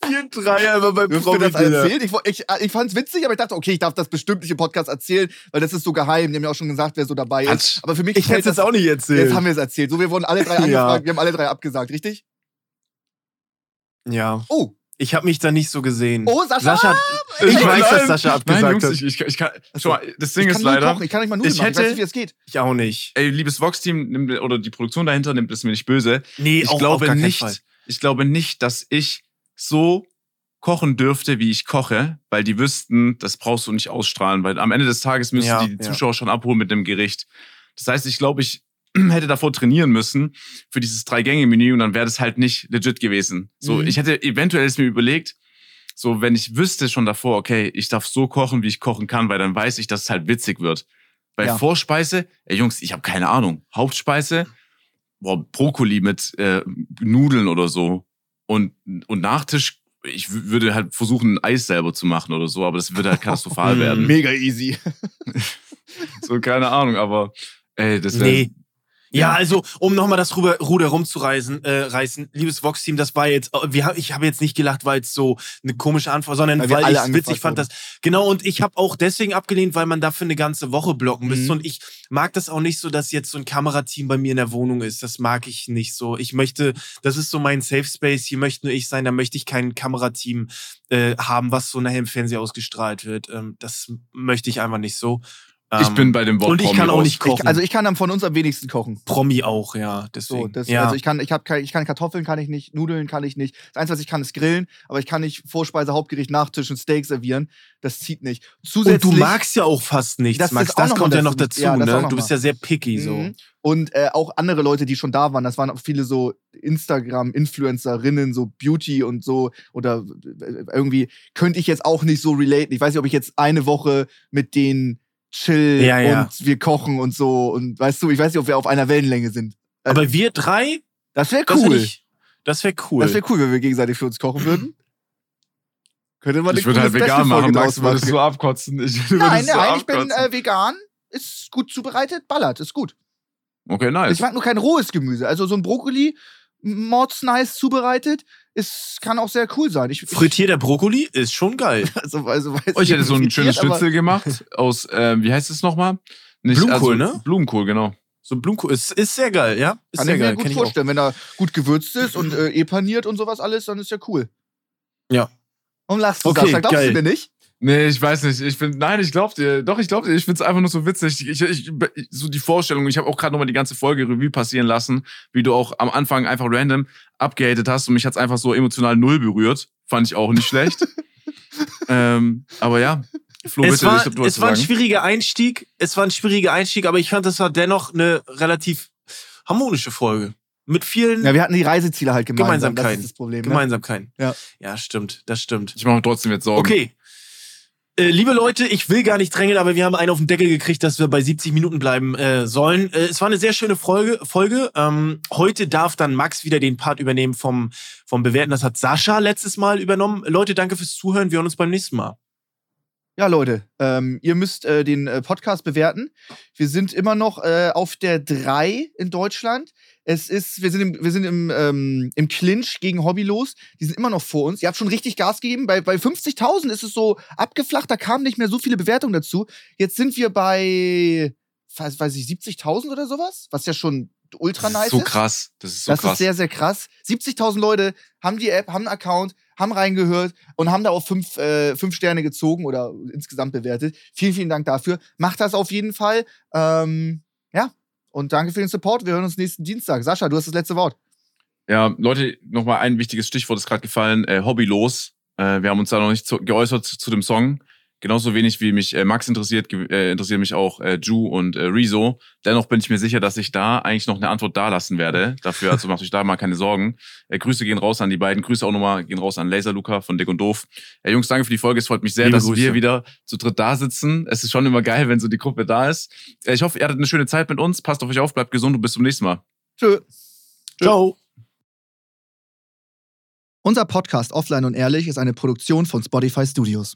Wir drei einfach beim wir das? Ich, ich, ich fand es witzig, aber ich dachte, okay, ich darf das bestimmt nicht im Podcast erzählen, weil das ist so geheim. Die haben ja auch schon gesagt, wer so dabei ist. Aber für mich Ich hätte es jetzt auch nicht erzählt. Jetzt haben wir es erzählt. So, wir wurden alle drei *laughs* Ja. angefragt, wir haben alle drei abgesagt, richtig? ja. Oh, Ich habe mich da nicht so gesehen. Oh, Sascha? Sascha ich Nein, weiß, dass nein. Sascha Nein, abgesagt Jungs, hat. ich, ich, ich kann, schau mal, das Ding ich ist leider, kochen, ich kann nicht mal Nudeln ich machen. Ich weiß hätte- nicht, wie es geht. Ich auch nicht. ey, liebes Vox-Team, oder die Produktion dahinter nimmt es mir nicht böse. Nee, Ich auch auf glaube gar keinen nicht, Fall. ich glaube nicht, dass ich so kochen dürfte, wie ich koche, weil die wüssten, das brauchst du nicht ausstrahlen, weil am Ende des Tages müssen Ja, die ja. Zuschauer schon abholen mit dem Gericht. Das heißt, ich glaube, ich *clears throat* hätte davor trainieren müssen für dieses Drei-Gänge-Menü und dann wäre das halt nicht legit gewesen. So, Mhm. ich hätte eventuell es mir überlegt, so, wenn ich wüsste schon davor, okay, ich darf so kochen, wie ich kochen kann, weil dann weiß ich, dass es halt witzig wird. Bei Ja. Vorspeise, ey Jungs, ich habe keine Ahnung. Hauptspeise, boah, Brokkoli mit äh, Nudeln oder so. Und, und Nachtisch, ich würde halt versuchen, ein Eis selber zu machen oder so, aber das würde halt katastrophal *laughs* werden. Mega easy. *laughs* So, keine Ahnung, aber ey, das wäre. Nee. Ja, also, um nochmal das Ruder, Ruder rumzureißen, äh, reißen, liebes Vox-Team, das war jetzt, äh, wir, ich habe jetzt nicht gelacht, weil es so eine komische Antwort, sondern Weil weil, ich es witzig fand, dass, genau, und ich habe auch deswegen abgelehnt, weil man dafür eine ganze Woche blocken müsste Mhm. und ich mag das auch nicht so, dass jetzt so ein Kamerateam bei mir in der Wohnung ist, das mag ich nicht so. Ich möchte, das ist so mein Safe Space, hier möchte nur ich sein, da möchte ich kein Kamerateam äh, haben, was so nachher im Fernsehen ausgestrahlt wird. Ähm, das möchte ich einfach nicht so. Ich Ähm, bin bei dem Wort und ich Promi kann auch nicht kochen. Ich, also ich kann dann von uns am wenigsten kochen. Promi auch, ja. So, Deswegen. das, ja. Also ich kann, ich habe kein, ich kann Kartoffeln kann ich nicht, Nudeln kann ich nicht. Das Einzige, was ich kann, ist grillen, aber ich kann nicht Vorspeise, Hauptgericht, Nachtisch und Steak servieren. Das zieht nicht. Zusätzlich Und du magst ja auch fast nichts, Das Max. Das noch kommt ja noch dazu. Ja, das ne? noch Du bist ja sehr picky so. Mhm. Und äh, auch andere Leute, die schon da waren, das waren auch viele so Instagram-Influencerinnen, so Beauty und so. Oder äh, irgendwie könnte ich jetzt auch nicht so relaten. Ich weiß nicht, ob ich jetzt eine Woche mit denen chill Ja, ja. und wir kochen und so. Und weißt du, ich weiß nicht, ob wir auf einer Wellenlänge sind. Aber wir drei, Das wäre das cool. wäre das wär cool. Das wäre cool, wenn wir gegenseitig für uns kochen würden. Könnte man Ich würde halt vegan machen, Max, du würdest so abkotzen. Ich würde Nein, so nein, ich bin äh, vegan. Ist gut zubereitet, ballert, ist gut. Okay, nice. Ich mag nur kein rohes Gemüse. Also so ein Brokkoli, mords nice zubereitet, ist, kann auch sehr cool sein. Ich, ich, Frittierter Brokkoli ist schon geil. also, *laughs* also, weiß Oh, ich hätte so ein schönes Schnitzel gemacht aus, ähm, wie heißt es nochmal? Nicht, Blumenkohl, also, ne? Blumenkohl, genau. So ein Blumenkohl ist, ist sehr geil, ja? Ist Kann sehr ich mir geil. gut ich auch. vorstellen. Wenn er gut gewürzt ist und äh, eh paniert und sowas alles, dann ist ja cool. Ja. Und lachst du, Okay, Sascha? Glaubst geil. du mir nicht? Nee, ich weiß nicht. Ich bin, nein, ich glaub dir. Doch, ich glaub dir. Ich find's einfach nur so witzig. Ich, ich, ich, so die Vorstellung. Ich habe auch gerade nochmal die ganze Folge Revue passieren lassen, wie du auch am Anfang einfach random abgehatet hast und mich hat's einfach so emotional null berührt. Fand ich auch nicht schlecht. *laughs* ähm, aber ja, Flo, Es bitte, war, ich glaub, du es war ein schwieriger Einstieg. Es war ein schwieriger Einstieg, aber ich fand, das war dennoch eine relativ harmonische Folge. Mit vielen Ja, wir hatten die Reiseziele halt gemeinsam. Das Gemeinsamkeiten. ist das Problem. Ne? Gemeinsamkeiten. Ja. Ja, stimmt. Das stimmt. Ich mache mir trotzdem jetzt Sorgen. Okay. Äh, liebe Leute, ich will gar nicht drängeln, aber wir haben einen auf den Deckel gekriegt, dass wir bei 70 Minuten bleiben äh, sollen. Äh, es war eine sehr schöne Folge. Folge. Ähm, heute darf dann Max wieder den Part übernehmen vom, vom Bewerten. Das hat Sascha letztes Mal übernommen. Leute, danke fürs Zuhören. Wir hören uns beim nächsten Mal. Ja, Leute, ähm, ihr müsst äh, den äh, Podcast bewerten. Wir sind immer noch auf der 3 in Deutschland. Es ist, wir sind im, wir sind im, ähm, im Clinch gegen Hobbylos. Die sind immer noch vor uns. Ihr habt schon richtig Gas gegeben. Bei, bei 50.000 ist es so abgeflacht, da kamen nicht mehr so viele Bewertungen dazu. Jetzt sind wir bei, weiß, weiß ich, 70.000 oder sowas, was ja schon ultra nice ist. So krass. Das ist so das krass. ist sehr, sehr krass. 70.000 Leute haben die App, haben einen Account, haben reingehört und haben da auch fünf, äh, fünf Sterne gezogen oder insgesamt bewertet. Vielen, vielen Dank dafür. Macht das auf jeden Fall. Ähm, ja, und danke für den Support. Wir hören uns nächsten Dienstag. Sascha, du hast das letzte Wort. Ja, Leute, nochmal ein wichtiges Stichwort ist gerade gefallen. Äh, Hobbylos. Äh, wir haben uns da noch nicht zu, geäußert zu dem Song. Genauso wenig wie mich äh, Max interessiert, äh, interessieren mich auch äh, Ju und äh, Rezo. Dennoch bin ich mir sicher, dass ich da eigentlich noch eine Antwort dalassen werde. Dafür, also macht euch da mal keine Sorgen. Äh, Grüße gehen raus an die beiden. Grüße auch nochmal gehen raus an Laser Luca von Dick und Doof. Äh, Jungs, danke für die Folge. Es freut mich sehr, Liebe dass Grüße. wir wieder zu dritt da sitzen. Es ist schon immer geil, wenn so die Gruppe da ist. Äh, ich hoffe, ihr hattet eine schöne Zeit mit uns. Passt auf euch auf, bleibt gesund und bis zum nächsten Mal. Tschö. Ciao. Unser Podcast Offline und Ehrlich ist eine Produktion von Spotify Studios.